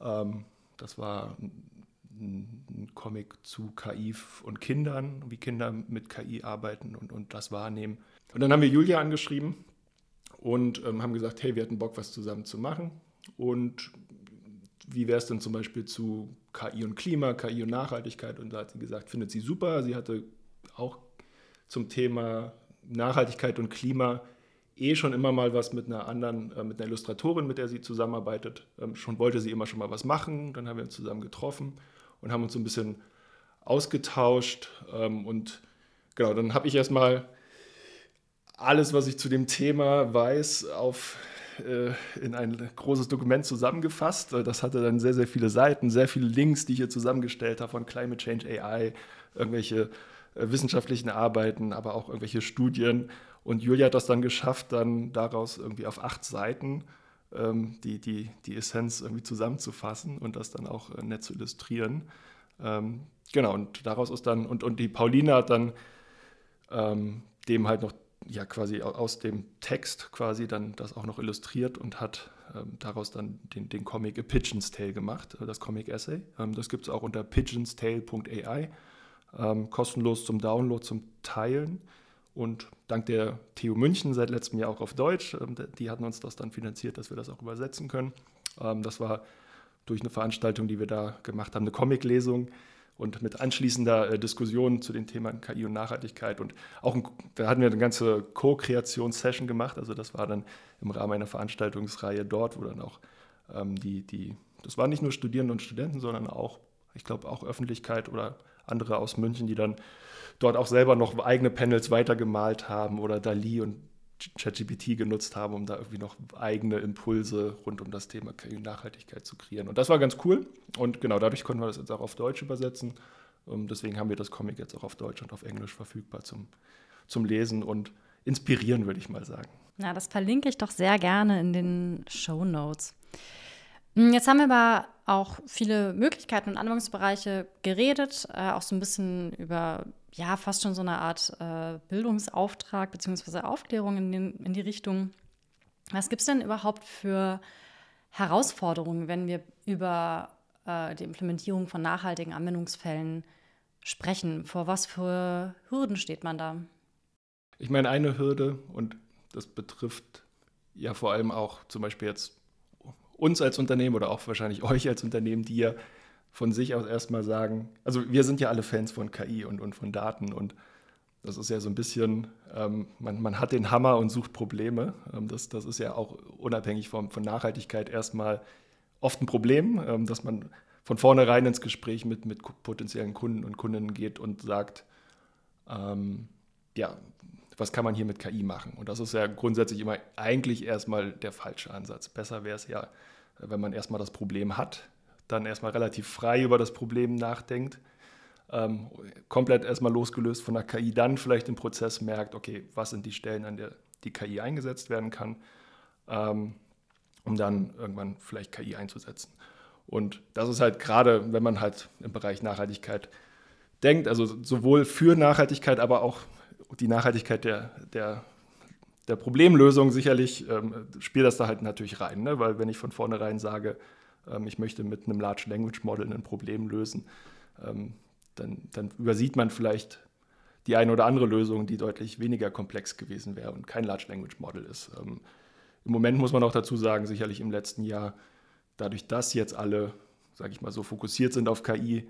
Ähm, das war ein, Comic zu KI und Kindern, wie Kinder mit KI arbeiten und, und das wahrnehmen. Und dann haben wir Julia angeschrieben und ähm, haben gesagt, hey, wir hätten Bock, was zusammen zu machen. Und wie wäre es denn zum Beispiel zu KI und Klima, KI und Nachhaltigkeit? Und da hat sie gesagt, findet sie super. Sie hatte auch zum Thema Nachhaltigkeit und Klima eh schon immer mal was mit einer anderen, äh, mit einer Illustratorin, mit der sie zusammenarbeitet. Ähm, schon wollte sie immer schon mal was machen. Dann haben wir uns zusammen getroffen und haben uns so ein bisschen ausgetauscht. Ähm, und genau, dann habe ich erstmal alles, was ich zu dem Thema weiß, auf, äh, in ein großes Dokument zusammengefasst. Das hatte dann sehr, sehr viele Seiten, sehr viele Links, die ich hier zusammengestellt habe von Climate Change AI, irgendwelche wissenschaftlichen Arbeiten, aber auch irgendwelche Studien. Und Julia hat das dann geschafft, dann daraus irgendwie auf acht Seiten ähm, die, die, die Essenz irgendwie zusammenzufassen und das dann auch äh, nett zu illustrieren. Ähm, genau, und daraus ist dann, und, und die Pauline hat dann ähm, dem halt noch ja quasi aus dem Text quasi dann das auch noch illustriert und hat ähm, daraus dann den, den Comic A Pigeon's Tale gemacht, äh, das Comic Essay. Ähm, das gibt es auch unter pigeonstale.ai, ähm, kostenlos zum Download, zum Teilen. Und dank der TU München seit letztem Jahr auch auf Deutsch, ähm, die hatten uns das dann finanziert, dass wir das auch übersetzen können. Ähm, das war durch eine Veranstaltung, die wir da gemacht haben, eine Comic-Lesung und mit anschließender äh, Diskussion zu den Themen KI und Nachhaltigkeit. Und auch ein, da hatten wir eine ganze Co-Kreations-Session gemacht. Also das war dann im Rahmen einer Veranstaltungsreihe dort, wo dann auch ähm, die, die, das waren nicht nur Studierende und Studenten, sondern auch, ich glaube, auch Öffentlichkeit oder andere aus München, die dann dort auch selber noch eigene Panels weitergemalt haben oder Dali und ChatGPT genutzt haben, um da irgendwie noch eigene Impulse rund um das Thema Nachhaltigkeit zu kreieren. Und das war ganz cool. Und genau dadurch konnten wir das jetzt auch auf Deutsch übersetzen. Und ähm, deswegen haben wir das Comic jetzt auch auf Deutsch und auf Englisch verfügbar zum, zum Lesen und inspirieren, würde ich mal sagen. Na, das verlinke ich doch sehr gerne in den Show Notes. Hm, jetzt haben wir aber auch viele Möglichkeiten und Anwendungsbereiche geredet, äh, auch so ein bisschen über ja fast schon so eine Art äh, Bildungsauftrag bzw. Aufklärung in, den, in die Richtung. Was gibt es denn überhaupt für Herausforderungen, wenn wir über äh, die Implementierung von nachhaltigen Anwendungsfällen sprechen? Vor was für Hürden steht man da? Ich meine, eine Hürde, und das betrifft ja vor allem auch zum Beispiel jetzt uns als Unternehmen oder auch wahrscheinlich euch als Unternehmen, die ja von sich aus erstmal sagen, also wir sind ja alle Fans von KI und, und von Daten und das ist ja so ein bisschen, ähm, man, man hat den Hammer und sucht Probleme. Ähm, das, das ist ja auch unabhängig von, von Nachhaltigkeit erstmal oft ein Problem, ähm, dass man von vornherein ins Gespräch mit, mit potenziellen Kunden und Kundinnen geht und sagt, ähm, ja, was kann man hier mit KI machen? Und das ist ja grundsätzlich immer eigentlich erstmal der falsche Ansatz. Besser wäre es ja, wenn man erstmal das Problem hat, dann erstmal relativ frei über das Problem nachdenkt, ähm, komplett erstmal losgelöst von der KI, dann vielleicht im Prozess merkt, okay, was sind die Stellen, an der die KI eingesetzt werden kann, ähm, um dann irgendwann vielleicht KI einzusetzen. Und das ist halt gerade, wenn man halt im Bereich Nachhaltigkeit denkt, also sowohl für Nachhaltigkeit, aber auch die Nachhaltigkeit der, der, der Problemlösung sicherlich ähm, spielt das da halt natürlich rein, ne? weil wenn ich von vornherein sage, ähm, ich möchte mit einem Large Language Model ein Problem lösen, ähm, dann, dann übersieht man vielleicht die eine oder andere Lösung, die deutlich weniger komplex gewesen wäre und kein Large Language Model ist. Ähm, Im Moment muss man auch dazu sagen, sicherlich im letzten Jahr, dadurch, dass jetzt alle, sage ich mal, so fokussiert sind auf KI,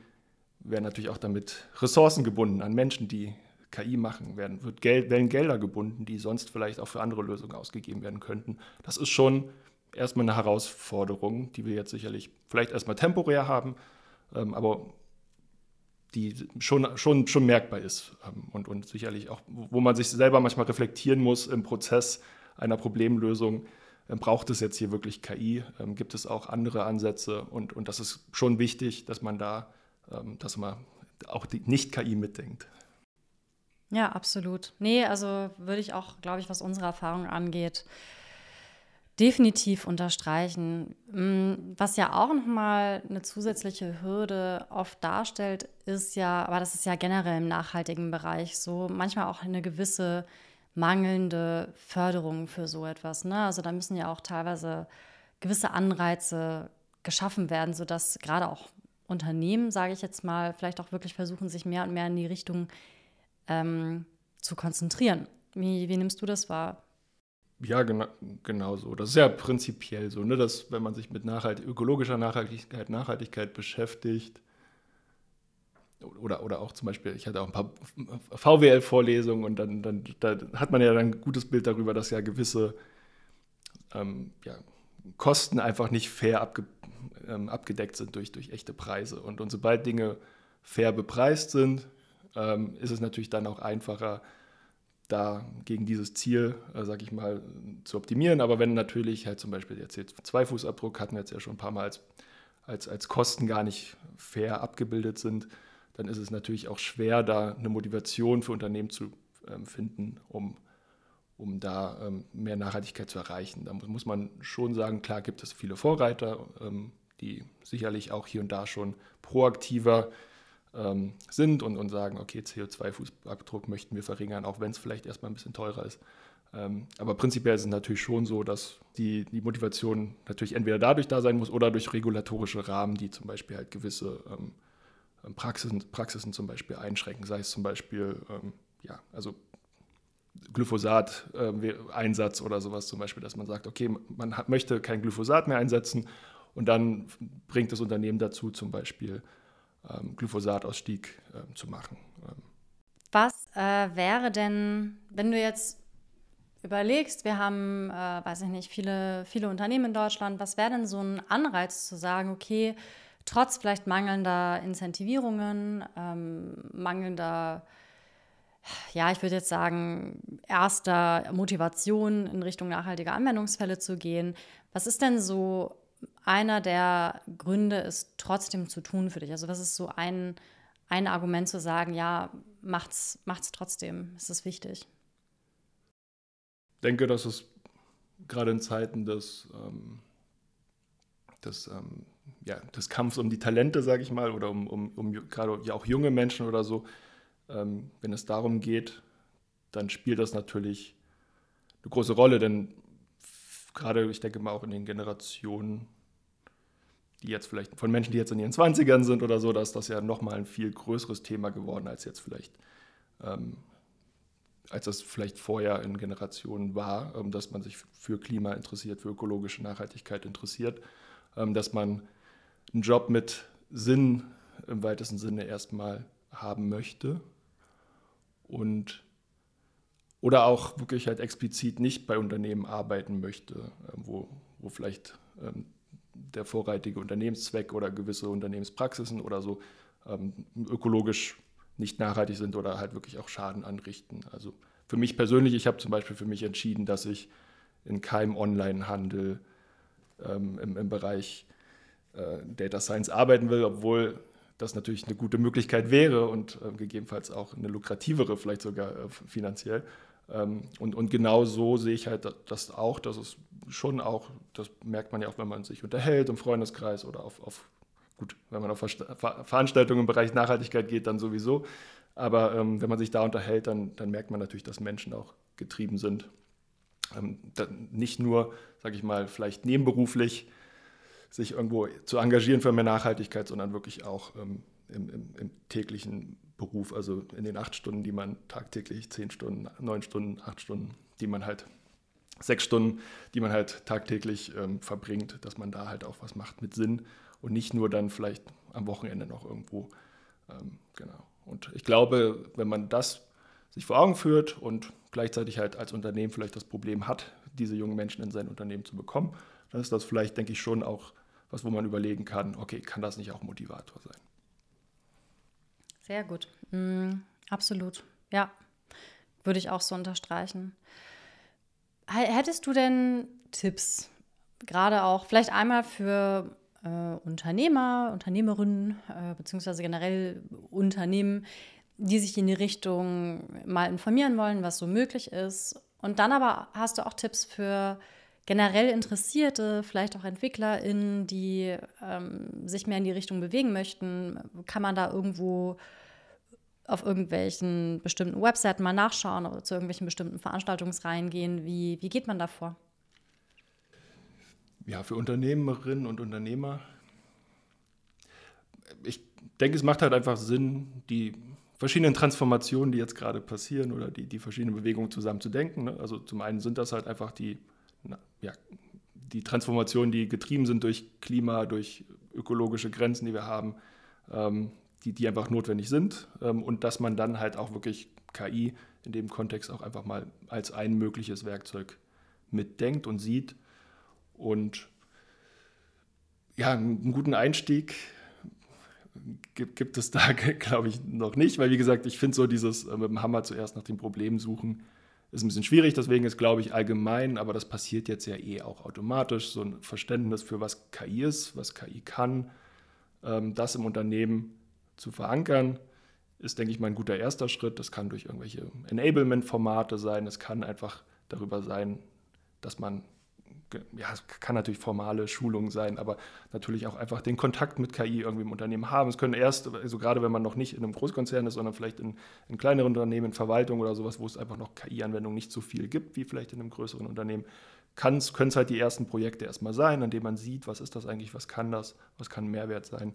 werden natürlich auch damit Ressourcen gebunden an Menschen, die KI machen, werden, wird Geld, werden Gelder gebunden, die sonst vielleicht auch für andere Lösungen ausgegeben werden könnten. Das ist schon erstmal eine Herausforderung, die wir jetzt sicherlich vielleicht erstmal temporär haben, ähm, aber die schon, schon, schon merkbar ist ähm, und, und sicherlich auch, wo man sich selber manchmal reflektieren muss im Prozess einer Problemlösung. Ähm, braucht es jetzt hier wirklich KI? Ähm, gibt es auch andere Ansätze? Und, und das ist schon wichtig, dass man da, ähm, dass man auch die Nicht-KI mitdenkt. Ja, absolut. Nee, also würde ich auch, glaube ich, was unsere Erfahrung angeht, definitiv unterstreichen. Mm, was ja auch nochmal eine zusätzliche Hürde oft darstellt, ist ja, aber das ist ja generell im nachhaltigen Bereich so, manchmal auch eine gewisse mangelnde Förderung für so etwas. Ne? Also da müssen ja auch teilweise gewisse Anreize geschaffen werden, sodass gerade auch Unternehmen, sage ich jetzt mal, vielleicht auch wirklich versuchen, sich mehr und mehr in die Richtung ähm, zu konzentrieren. Wie, wie nimmst du das wahr? Ja, genau, genau so. Das ist ja prinzipiell so, ne, dass wenn man sich mit Nachhalt ökologischer Nachhaltigkeit, Nachhaltigkeit beschäftigt, oder, oder auch zum Beispiel, ich hatte auch ein paar VWL-Vorlesungen und dann, dann da hat man ja dann ein gutes Bild darüber, dass ja gewisse ähm, ja, Kosten einfach nicht fair abge, ähm, abgedeckt sind durch, durch echte Preise. Und, und sobald Dinge fair bepreist sind, ähm, ist es natürlich dann auch einfacher, da gegen dieses Ziel, äh, sag ich mal, zu optimieren. Aber wenn natürlich halt zum Beispiel der CO2-Fußabdruck hatten wir jetzt ja schon ein paar Mal als, als, als Kosten gar nicht fair abgebildet sind, dann ist es natürlich auch schwer, da eine Motivation für Unternehmen zu ähm, finden, um, um da ähm, mehr Nachhaltigkeit zu erreichen. Da muss man schon sagen, klar gibt es viele Vorreiter, ähm, die sicherlich auch hier und da schon proaktiver ähm, sind und, und sagen, okay, CO2-Fußabdruck möchten wir verringern, auch wenn es vielleicht erstmal ein bisschen teurer ist. Ähm, aber prinzipiell ist es natürlich schon so, dass die, die Motivation natürlich entweder dadurch da sein muss oder durch regulatorische Rahmen, die zum Beispiel halt gewisse ähm, ähm Praxisen, Praxisen zum Beispiel einschränken, sei es zum Beispiel, ähm, ja, also Glyphosat-Einsatz äh, oder sowas zum Beispiel, dass man sagt, okay, man hat, möchte kein Glyphosat mehr einsetzen und dann bringt das Unternehmen dazu zum Beispiel ähm, Glyphosatausstieg ähm, zu machen. Ähm. Was äh, wäre denn, wenn du jetzt überlegst, wir haben, äh, weiß ich nicht, viele, viele Unternehmen in Deutschland, was wäre denn so ein Anreiz zu sagen, okay, trotz vielleicht mangelnder Incentivierungen, ähm, mangelnder, ja, ich würde jetzt sagen, erster Motivation in Richtung nachhaltiger Anwendungsfälle zu gehen, was ist denn so einer der Gründe, es trotzdem zu tun für dich? Also was ist so ein, ein Argument zu sagen, ja, macht's, macht's trotzdem, es ist wichtig? Ich denke, dass es gerade in Zeiten des, ähm, des, ähm, ja, des Kampfs um die Talente, sage ich mal, oder um, um, um gerade ja auch junge Menschen oder so, ähm, wenn es darum geht, dann spielt das natürlich eine große Rolle, denn gerade, ich denke mal, auch in den Generationen die jetzt vielleicht von Menschen, die jetzt in ihren 20ern sind oder so, da ist das ja nochmal ein viel größeres Thema geworden, als jetzt vielleicht, ähm, als das vielleicht vorher in Generationen war, ähm, dass man sich für Klima interessiert, für ökologische Nachhaltigkeit interessiert, ähm, dass man einen Job mit Sinn im weitesten Sinne erstmal haben möchte. Und oder auch wirklich halt explizit nicht bei Unternehmen arbeiten möchte, ähm, wo, wo vielleicht ähm, der vorreitige Unternehmenszweck oder gewisse Unternehmenspraxisen oder so ähm, ökologisch nicht nachhaltig sind oder halt wirklich auch Schaden anrichten. Also für mich persönlich, ich habe zum Beispiel für mich entschieden, dass ich in keinem Online-Handel ähm, im, im, Bereich äh, Data Science arbeiten will, obwohl das natürlich eine gute Möglichkeit wäre und äh, gegebenenfalls auch eine lukrativere, vielleicht sogar äh, finanziell. Ähm, und, und genau so sehe ich halt das auch, dass es schon auch, das merkt man ja auch, wenn man sich unterhält im Freundeskreis oder auf, auf gut, wenn man auf Veranstaltungen im Bereich Nachhaltigkeit geht, dann sowieso. Aber ähm, wenn man sich da unterhält, dann, dann merkt man natürlich, dass Menschen auch getrieben sind. Ähm, nicht nur, sage ich mal, vielleicht nebenberuflich sich irgendwo zu engagieren für mehr Nachhaltigkeit, sondern wirklich auch ähm, im, im, im, täglichen Beruf, also in den acht Stunden, die man tagtäglich, zehn Stunden, neun Stunden, acht Stunden, die man halt, sechs Stunden, die man halt tagtäglich ähm, verbringt, dass man da halt auch was macht mit Sinn und nicht nur dann vielleicht am Wochenende noch irgendwo. Ähm, genau. Und ich glaube, wenn man das sich vor Augen führt und gleichzeitig halt als Unternehmen vielleicht das Problem hat, diese jungen Menschen in sein Unternehmen zu bekommen, dann ist das vielleicht, denke ich, schon auch was, wo man überlegen kann, okay, kann das nicht auch Motivator sein? Sehr gut. Mm, absolut. Ja, würde ich auch so unterstreichen. Hättest du denn Tipps, gerade auch vielleicht einmal für äh, Unternehmer, Unternehmerinnen, äh, beziehungsweise generell Unternehmen, die sich in die Richtung mal informieren wollen, was so möglich ist. Und dann aber hast du auch Tipps für generell Interessierte, vielleicht auch EntwicklerInnen, die ähm, sich mehr in die Richtung bewegen möchten. Kann man da irgendwo auf irgendwelchen bestimmten Webseiten mal nachschauen oder zu irgendwelchen bestimmten Veranstaltungsreihen gehen? Wie, wie geht man da vor? Ja, für Unternehmerinnen und Unternehmer. Ich denke, es macht halt einfach Sinn, die verschiedenen Transformationen, die jetzt gerade passieren oder die, die verschiedenen Bewegungen zusammen zu denken. Ne? Also zum einen sind das halt einfach die, ja, die Transformationen, die getrieben sind durch Klima, durch ökologische Grenzen, die wir haben, ähm, die, die einfach notwendig sind. Ähm, und dass man dann halt auch wirklich KI in dem Kontext auch einfach mal als ein mögliches Werkzeug mitdenkt und sieht. Und ja, einen guten Einstieg gibt, gibt es da, glaube ich, noch nicht, weil wie gesagt, ich finde so dieses äh, mit dem Hammer zuerst nach dem Problem suchen, ist ein bisschen schwierig, deswegen ist, glaube ich, allgemein, aber das passiert jetzt ja eh auch automatisch, so ein Verständnis für was KI ist, was KI kann, ähm, das im Unternehmen zu verankern, ist, denke ich, mal ein guter erster Schritt. Das kann durch irgendwelche Enablement-Formate sein, es kann einfach darüber sein, dass man ja, es kann natürlich formale Schulungen sein, aber natürlich auch einfach den Kontakt mit KI irgendwie im Unternehmen haben. Es können erst, also gerade wenn man noch nicht in einem Großkonzern ist, sondern vielleicht in, in kleineren Unternehmen, in Verwaltung oder sowas, wo es einfach noch KI-Anwendungen nicht so viel gibt, wie vielleicht in einem größeren Unternehmen, können es halt die ersten Projekte erstmal sein, an denen man sieht, was ist das eigentlich, was kann das, was kann Mehrwert sein.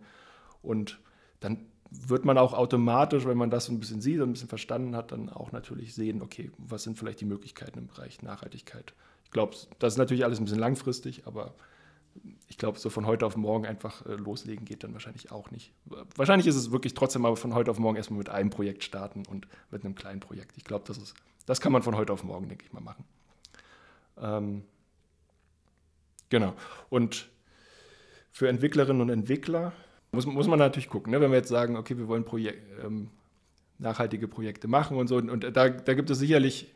Und dann wird man auch automatisch, wenn man das ein bisschen sieht und ein bisschen verstanden hat, dann auch natürlich sehen, okay, was sind vielleicht die Möglichkeiten im Bereich Nachhaltigkeit glaube, das ist natürlich alles ein bisschen langfristig, aber ich glaube, so von heute auf morgen einfach äh, loslegen geht dann wahrscheinlich auch nicht. Wahrscheinlich ist es wirklich trotzdem aber von heute auf morgen erstmal mit einem Projekt starten und mit einem kleinen Projekt. Ich glaube, das, das kann man von heute auf morgen, denke ich mal, machen. Ähm, genau. Und für Entwicklerinnen und Entwickler muss, muss man natürlich gucken, ne? wenn wir jetzt sagen, okay, wir wollen Projek ähm, nachhaltige Projekte machen und so. Und, und da, da gibt es sicherlich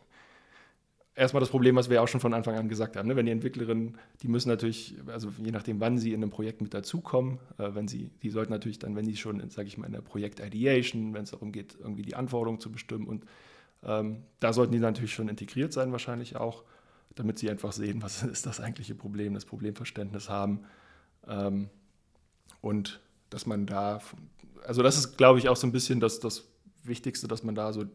erstmal das Problem, was wir ja auch schon von Anfang an gesagt haben. Ne? Wenn die Entwicklerinnen, die müssen natürlich, also je nachdem, wann sie in einem Projekt mit dazukommen, äh, wenn sie, die sollten natürlich dann, wenn sie schon, sage ich mal, in der Projekt-Ideation, wenn es darum geht, irgendwie die Anforderungen zu bestimmen und ähm, da sollten die natürlich schon integriert sein, wahrscheinlich auch, damit sie einfach sehen, was ist das eigentliche Problem, das Problemverständnis haben. Ähm, und dass man da, also das ist, glaube ich, auch so ein bisschen das, das Wichtigste, dass man da so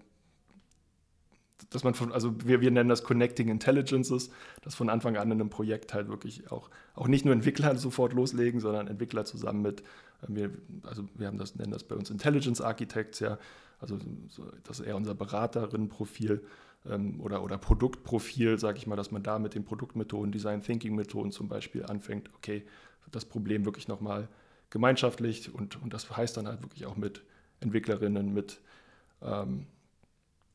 dass man von, also wir, wir nennen das Connecting Intelligences, dass von Anfang an in einem Projekt halt wirklich auch, auch nicht nur Entwickler sofort loslegen, sondern Entwickler zusammen mit, äh, wir, also wir haben das, nennen das bei uns Intelligence Architects, ja, also das ist eher unser Beraterinnenprofil ähm, oder, oder Produktprofil, sage ich mal, dass man da mit den Produktmethoden, Design Thinking Methoden zum Beispiel anfängt, okay, das Problem wirklich nochmal gemeinschaftlich und, und das heißt dann halt wirklich auch mit Entwicklerinnen, mit ähm,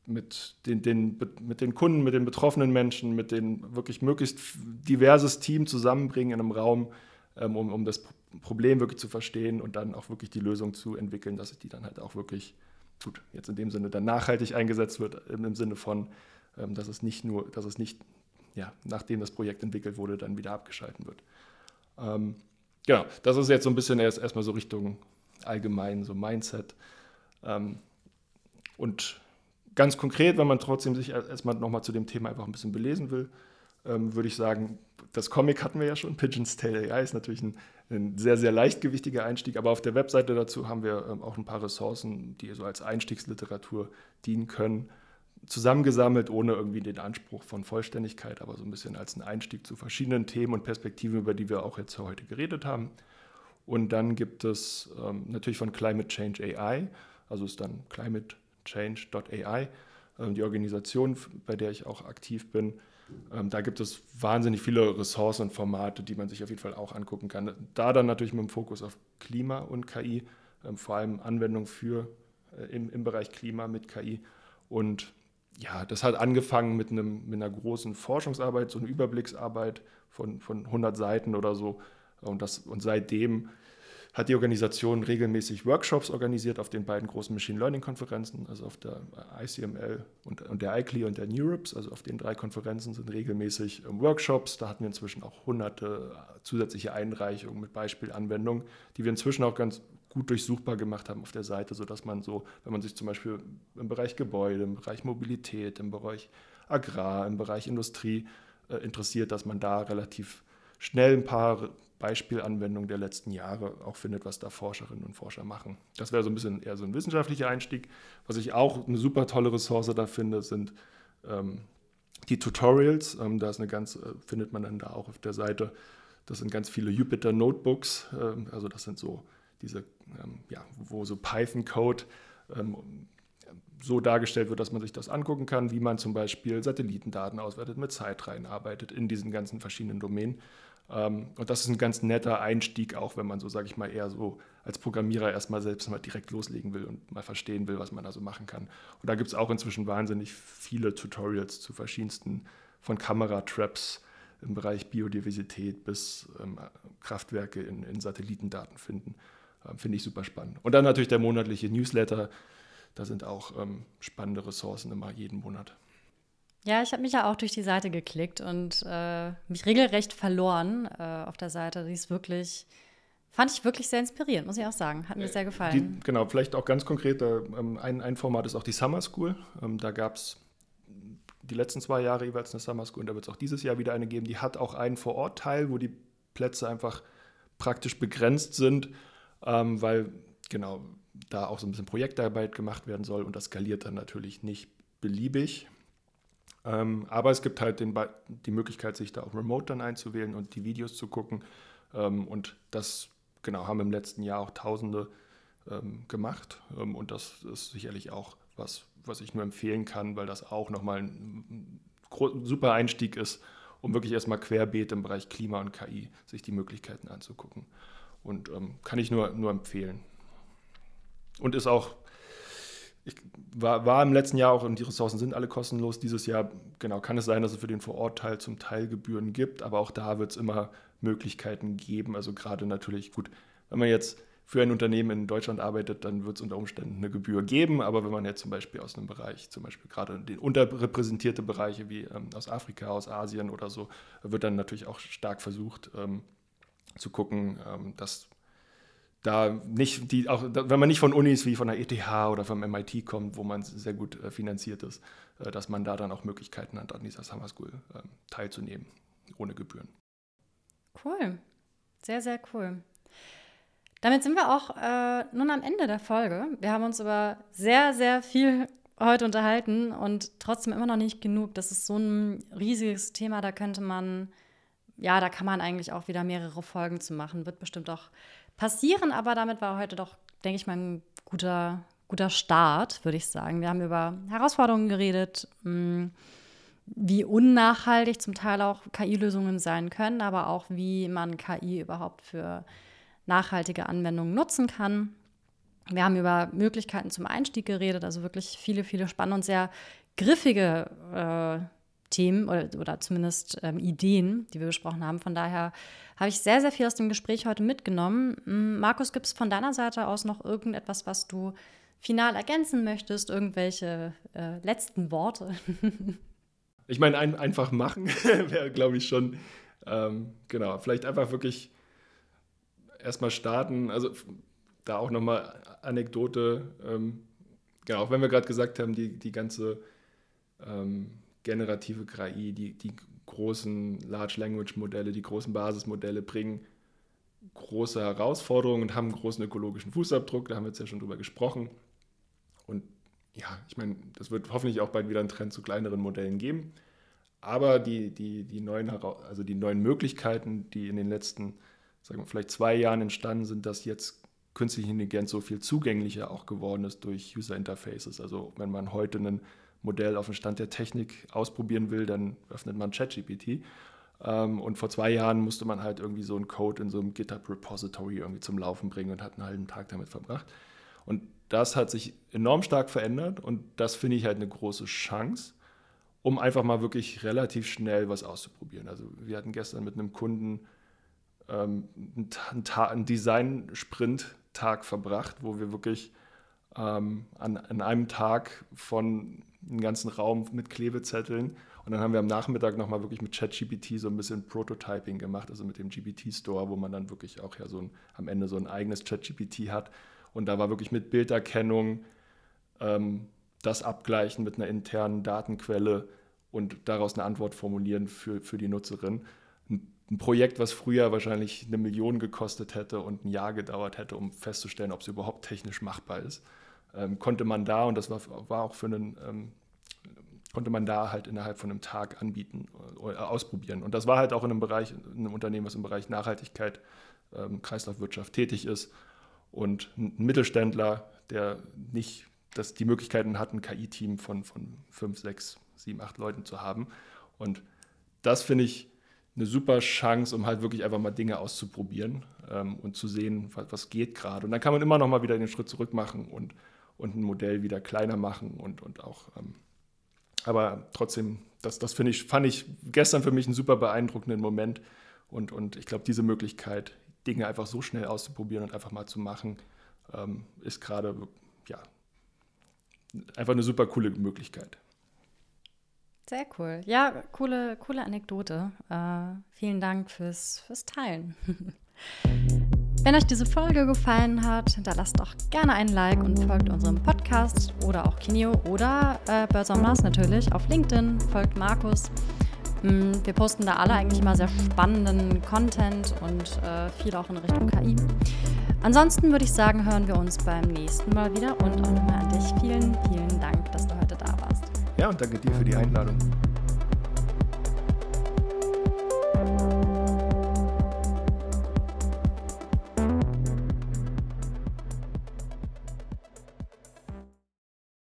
mit den, den, mit den Kunden, mit den betroffenen Menschen, mit den wirklich möglichst diverses Team zusammenbringen in einem Raum, ähm, um, um das Problem wirklich zu verstehen und dann auch wirklich die Lösung zu entwickeln, dass die dann halt auch wirklich, gut, jetzt in dem Sinne dann nachhaltig eingesetzt wird, im Sinne von, ähm, dass es nicht nur, dass es nicht, ja, nachdem das Projekt entwickelt wurde, dann wieder abgeschalten wird. Ähm, genau, das ist jetzt so ein bisschen erst erstmal so Richtung allgemein, so Mindset. Ähm, und ganz konkret, wenn man trotzdem sich erstmal nochmal zu dem Thema einfach ein bisschen belesen will, ähm, würde ich sagen, das Comic hatten wir ja schon, Pigeon's Tail AI ist natürlich ein, ein, sehr, sehr leichtgewichtiger Einstieg, aber auf der Webseite dazu haben wir ähm, auch ein paar Ressourcen, die so als Einstiegsliteratur dienen können, zusammengesammelt, ohne irgendwie den Anspruch von Vollständigkeit, aber so ein bisschen als ein Einstieg zu verschiedenen Themen und Perspektiven, über die wir auch jetzt heute geredet haben. Und dann gibt es ähm, natürlich von Climate Change AI, also ist dann climatechange.ai, ähm, die Organisation, bei der ich auch aktiv bin. Ähm, da gibt es wahnsinnig viele Ressourcen und Formate, die man sich auf jeden Fall auch angucken kann. Da dann natürlich mit dem Fokus auf Klima und KI, ähm, vor allem Anwendung für äh, im, im Bereich Klima mit KI. Und ja, das hat angefangen mit, einem, mit einer großen Forschungsarbeit, so eine Überblicksarbeit von, von 100 Seiten oder so. Und, das, und seitdem hat die Organisation regelmäßig Workshops organisiert auf den beiden großen Machine Learning Konferenzen, also auf der ICML und, und der ICLI und der NeurIPS. Also auf den drei Konferenzen sind regelmäßig ähm, Workshops. Da hatten wir inzwischen auch hunderte zusätzliche Einreichungen mit Beispielanwendungen, die wir inzwischen auch ganz gut durchsuchbar gemacht haben auf der Seite, sodass man so, wenn man sich zum Beispiel im Bereich Gebäude, im Bereich Mobilität, im Bereich Agrar, im Bereich Industrie äh, interessiert, dass man da relativ schnell ein paar Beispielanwendungen der letzten Jahre auch findet, was da Forscherinnen und Forscher machen. Das wäre so ein bisschen eher so ein wissenschaftlicher Einstieg. Was ich auch eine super tolle Ressource da finde, sind ähm, die Tutorials. Ähm, da ist eine ganz, äh, findet man dann da auch auf der Seite. Das sind ganz viele Jupyter Notebooks. Ähm, also das sind so diese, ähm, ja, wo so Python-Code ähm, so dargestellt wird, dass man sich das angucken kann, wie man zum Beispiel Satellitendaten auswertet, mit Zeitreihen arbeitet in diesen ganzen verschiedenen Domänen. Ähm, und das ist ein ganz netter Einstieg, auch wenn man so, sage ich mal, eher so als Programmierer erstmal selbst mal direkt loslegen will und mal verstehen will, was man da so machen kann. Und da gibt es auch inzwischen wahnsinnig viele Tutorials zu verschiedensten, von Kameratraps im Bereich Biodiversität bis ähm, Kraftwerke in, in, Satellitendaten finden. Ähm, Finde ich super spannend. Und dann natürlich der monatliche Newsletter. Da sind auch ähm, spannende Ressourcen immer jeden Monat. Ja, ich habe mich ja auch durch die Seite geklickt und äh, mich regelrecht verloren äh, auf der Seite. Die ist wirklich, fand ich wirklich sehr inspirierend, muss ich auch sagen. Hat mir sehr gefallen. Die, genau, vielleicht auch ganz konkret, ähm, ein, ein Format ist auch die Summer School. Ähm, da gab es die letzten zwei Jahre jeweils eine Summer School und da wird es auch dieses Jahr wieder eine geben. Die hat auch einen Vor-Ort-Teil, wo die Plätze einfach praktisch begrenzt sind, ähm, weil genau da auch so ein bisschen Projektarbeit gemacht werden soll und das skaliert dann natürlich nicht beliebig. Ähm, aber es gibt halt den, die Möglichkeit, sich da auch remote dann einzuwählen und die Videos zu gucken. Ähm, und das genau haben im letzten Jahr auch Tausende ähm, gemacht. Ähm, und das ist sicherlich auch was, was ich nur empfehlen kann, weil das auch nochmal ein, ein super Einstieg ist, um wirklich erstmal querbeet im Bereich Klima und KI sich die Möglichkeiten anzugucken. Und ähm, kann ich nur, nur empfehlen. Und ist auch ich war, war, im letzten Jahr auch, und die Ressourcen sind alle kostenlos. Dieses Jahr, genau, kann es sein, dass es für den Vorortteil zum Teil Gebühren gibt, aber auch da wird es immer Möglichkeiten geben. Also gerade natürlich, gut, wenn man jetzt für ein Unternehmen in Deutschland arbeitet, dann wird es unter Umständen eine Gebühr geben. Aber wenn man jetzt zum Beispiel aus einem Bereich, zum Beispiel gerade den unterrepräsentierte Bereiche wie ähm, aus Afrika, aus Asien oder so, wird dann natürlich auch stark versucht ähm, zu gucken, ähm, dass da nicht die, auch wenn man nicht von Unis wie von der ETH oder vom MIT kommt, wo man sehr gut äh, finanziert ist, äh, dass man da dann auch Möglichkeiten hat, an dieser Summer School äh, teilzunehmen, ohne Gebühren. Cool, sehr, sehr cool. Damit sind wir auch äh, nun am Ende der Folge. Wir haben uns über sehr, sehr viel heute unterhalten und trotzdem immer noch nicht genug. Das ist so ein riesiges Thema, da könnte man, ja, da kann man eigentlich auch wieder mehrere Folgen zu machen. Wird bestimmt auch passieren, aber damit war heute doch, denke ich mal, ein guter, guter Start, würde ich sagen. Wir haben über Herausforderungen geredet, hm, wie unnachhaltig zum Teil auch KI-Lösungen sein können, aber auch wie man KI überhaupt für nachhaltige Anwendungen nutzen kann. Wir haben über Möglichkeiten zum Einstieg geredet, also wirklich viele, viele spannende und sehr griffige äh, Themen oder, oder zumindest ähm, Ideen, die wir besprochen haben. Von daher habe ich sehr, sehr viel aus dem Gespräch heute mitgenommen. Hm, Markus, gibt es von deiner Seite aus noch irgendetwas, was du final ergänzen möchtest? Irgendwelche äh, letzten Worte? ich meine, ein, einfach machen wäre, glaube ich, schon, ähm, genau, vielleicht einfach wirklich erstmal starten. Also da auch nochmal Anekdote, ähm, genau, auch wenn wir gerade gesagt haben, die, die ganze ähm, generative KI, die, die großen Large Language Modelle, die großen Basismodelle bringen große Herausforderungen und haben einen großen ökologischen Fußabdruck. Da haben wir jetzt ja schon drüber gesprochen. Und ja, ich meine, das wird hoffentlich auch bald wieder einen Trend zu kleineren Modellen geben. Aber die, die, die, neuen, also die neuen Möglichkeiten, die in den letzten sagen wir, vielleicht zwei Jahren entstanden sind, dass jetzt künstliche Intelligenz so viel zugänglicher auch geworden ist durch User Interfaces. Also wenn man heute ein Modell auf dem Stand der Technik ausprobieren will, dann öffnet man ChatGPT. Ähm, und vor zwei Jahren musste man halt irgendwie so einen Code in so einem GitHub-Repository irgendwie zum Laufen bringen und hat einen halben Tag damit verbracht. Und das hat sich enorm stark verändert und das finde ich halt eine große Chance, um einfach mal wirklich relativ schnell was auszuprobieren. Also wir hatten gestern mit einem Kunden ähm, einen, einen Design-Sprint-Tag verbracht, wo wir wirklich ähm, an, an einem Tag von einem ganzen Raum mit Klebezetteln und dann haben wir am Nachmittag nochmal wirklich mit ChatGPT so ein bisschen Prototyping gemacht, also mit dem GPT-Store, wo man dann wirklich auch ja so ein, am Ende so ein eigenes ChatGPT hat. Und da war wirklich mit Bilderkennung ähm, das Abgleichen mit einer internen Datenquelle und daraus eine Antwort formulieren für, für die Nutzerin. Ein, ein Projekt, was früher wahrscheinlich eine Million gekostet hätte und ein Jahr gedauert hätte, um festzustellen, ob es überhaupt technisch machbar ist, ähm, konnte man da, und das war, war auch für einen ähm, konnte man da halt innerhalb von einem Tag anbieten äh, ausprobieren. Und das war halt auch in einem Bereich, in einem Unternehmen, was im Bereich Nachhaltigkeit, ähm, Kreislaufwirtschaft tätig ist. Und ein Mittelständler, der nicht das, die Möglichkeiten hat, ein KI-Team von, von fünf, sechs, sieben, acht Leuten zu haben. Und das finde ich eine super Chance, um halt wirklich einfach mal Dinge auszuprobieren ähm, und zu sehen, was, was geht gerade. Und dann kann man immer noch mal wieder den Schritt zurück machen und, und ein Modell wieder kleiner machen und, und auch ähm, aber trotzdem, das, das ich, fand ich gestern für mich einen super beeindruckenden Moment. Und, und ich glaube, diese Möglichkeit, Dinge einfach so schnell auszuprobieren und einfach mal zu machen, ähm, ist gerade ja, einfach eine super coole Möglichkeit. Sehr cool. Ja, coole, coole Anekdote. Äh, vielen Dank fürs, fürs Teilen. Wenn euch diese Folge gefallen hat, hinterlasst doch gerne einen Like und folgt unserem Podcast oder auch Kineo oder äh, Birds on Mars natürlich auf LinkedIn. Folgt Markus. Mm, wir posten da alle eigentlich immer sehr spannenden Content und äh, viel auch in Richtung KI. Ansonsten würde ich sagen, hören wir uns beim nächsten Mal wieder und auch nochmal an dich vielen, vielen Dank, dass du heute da warst. Ja, und danke dir für die Einladung.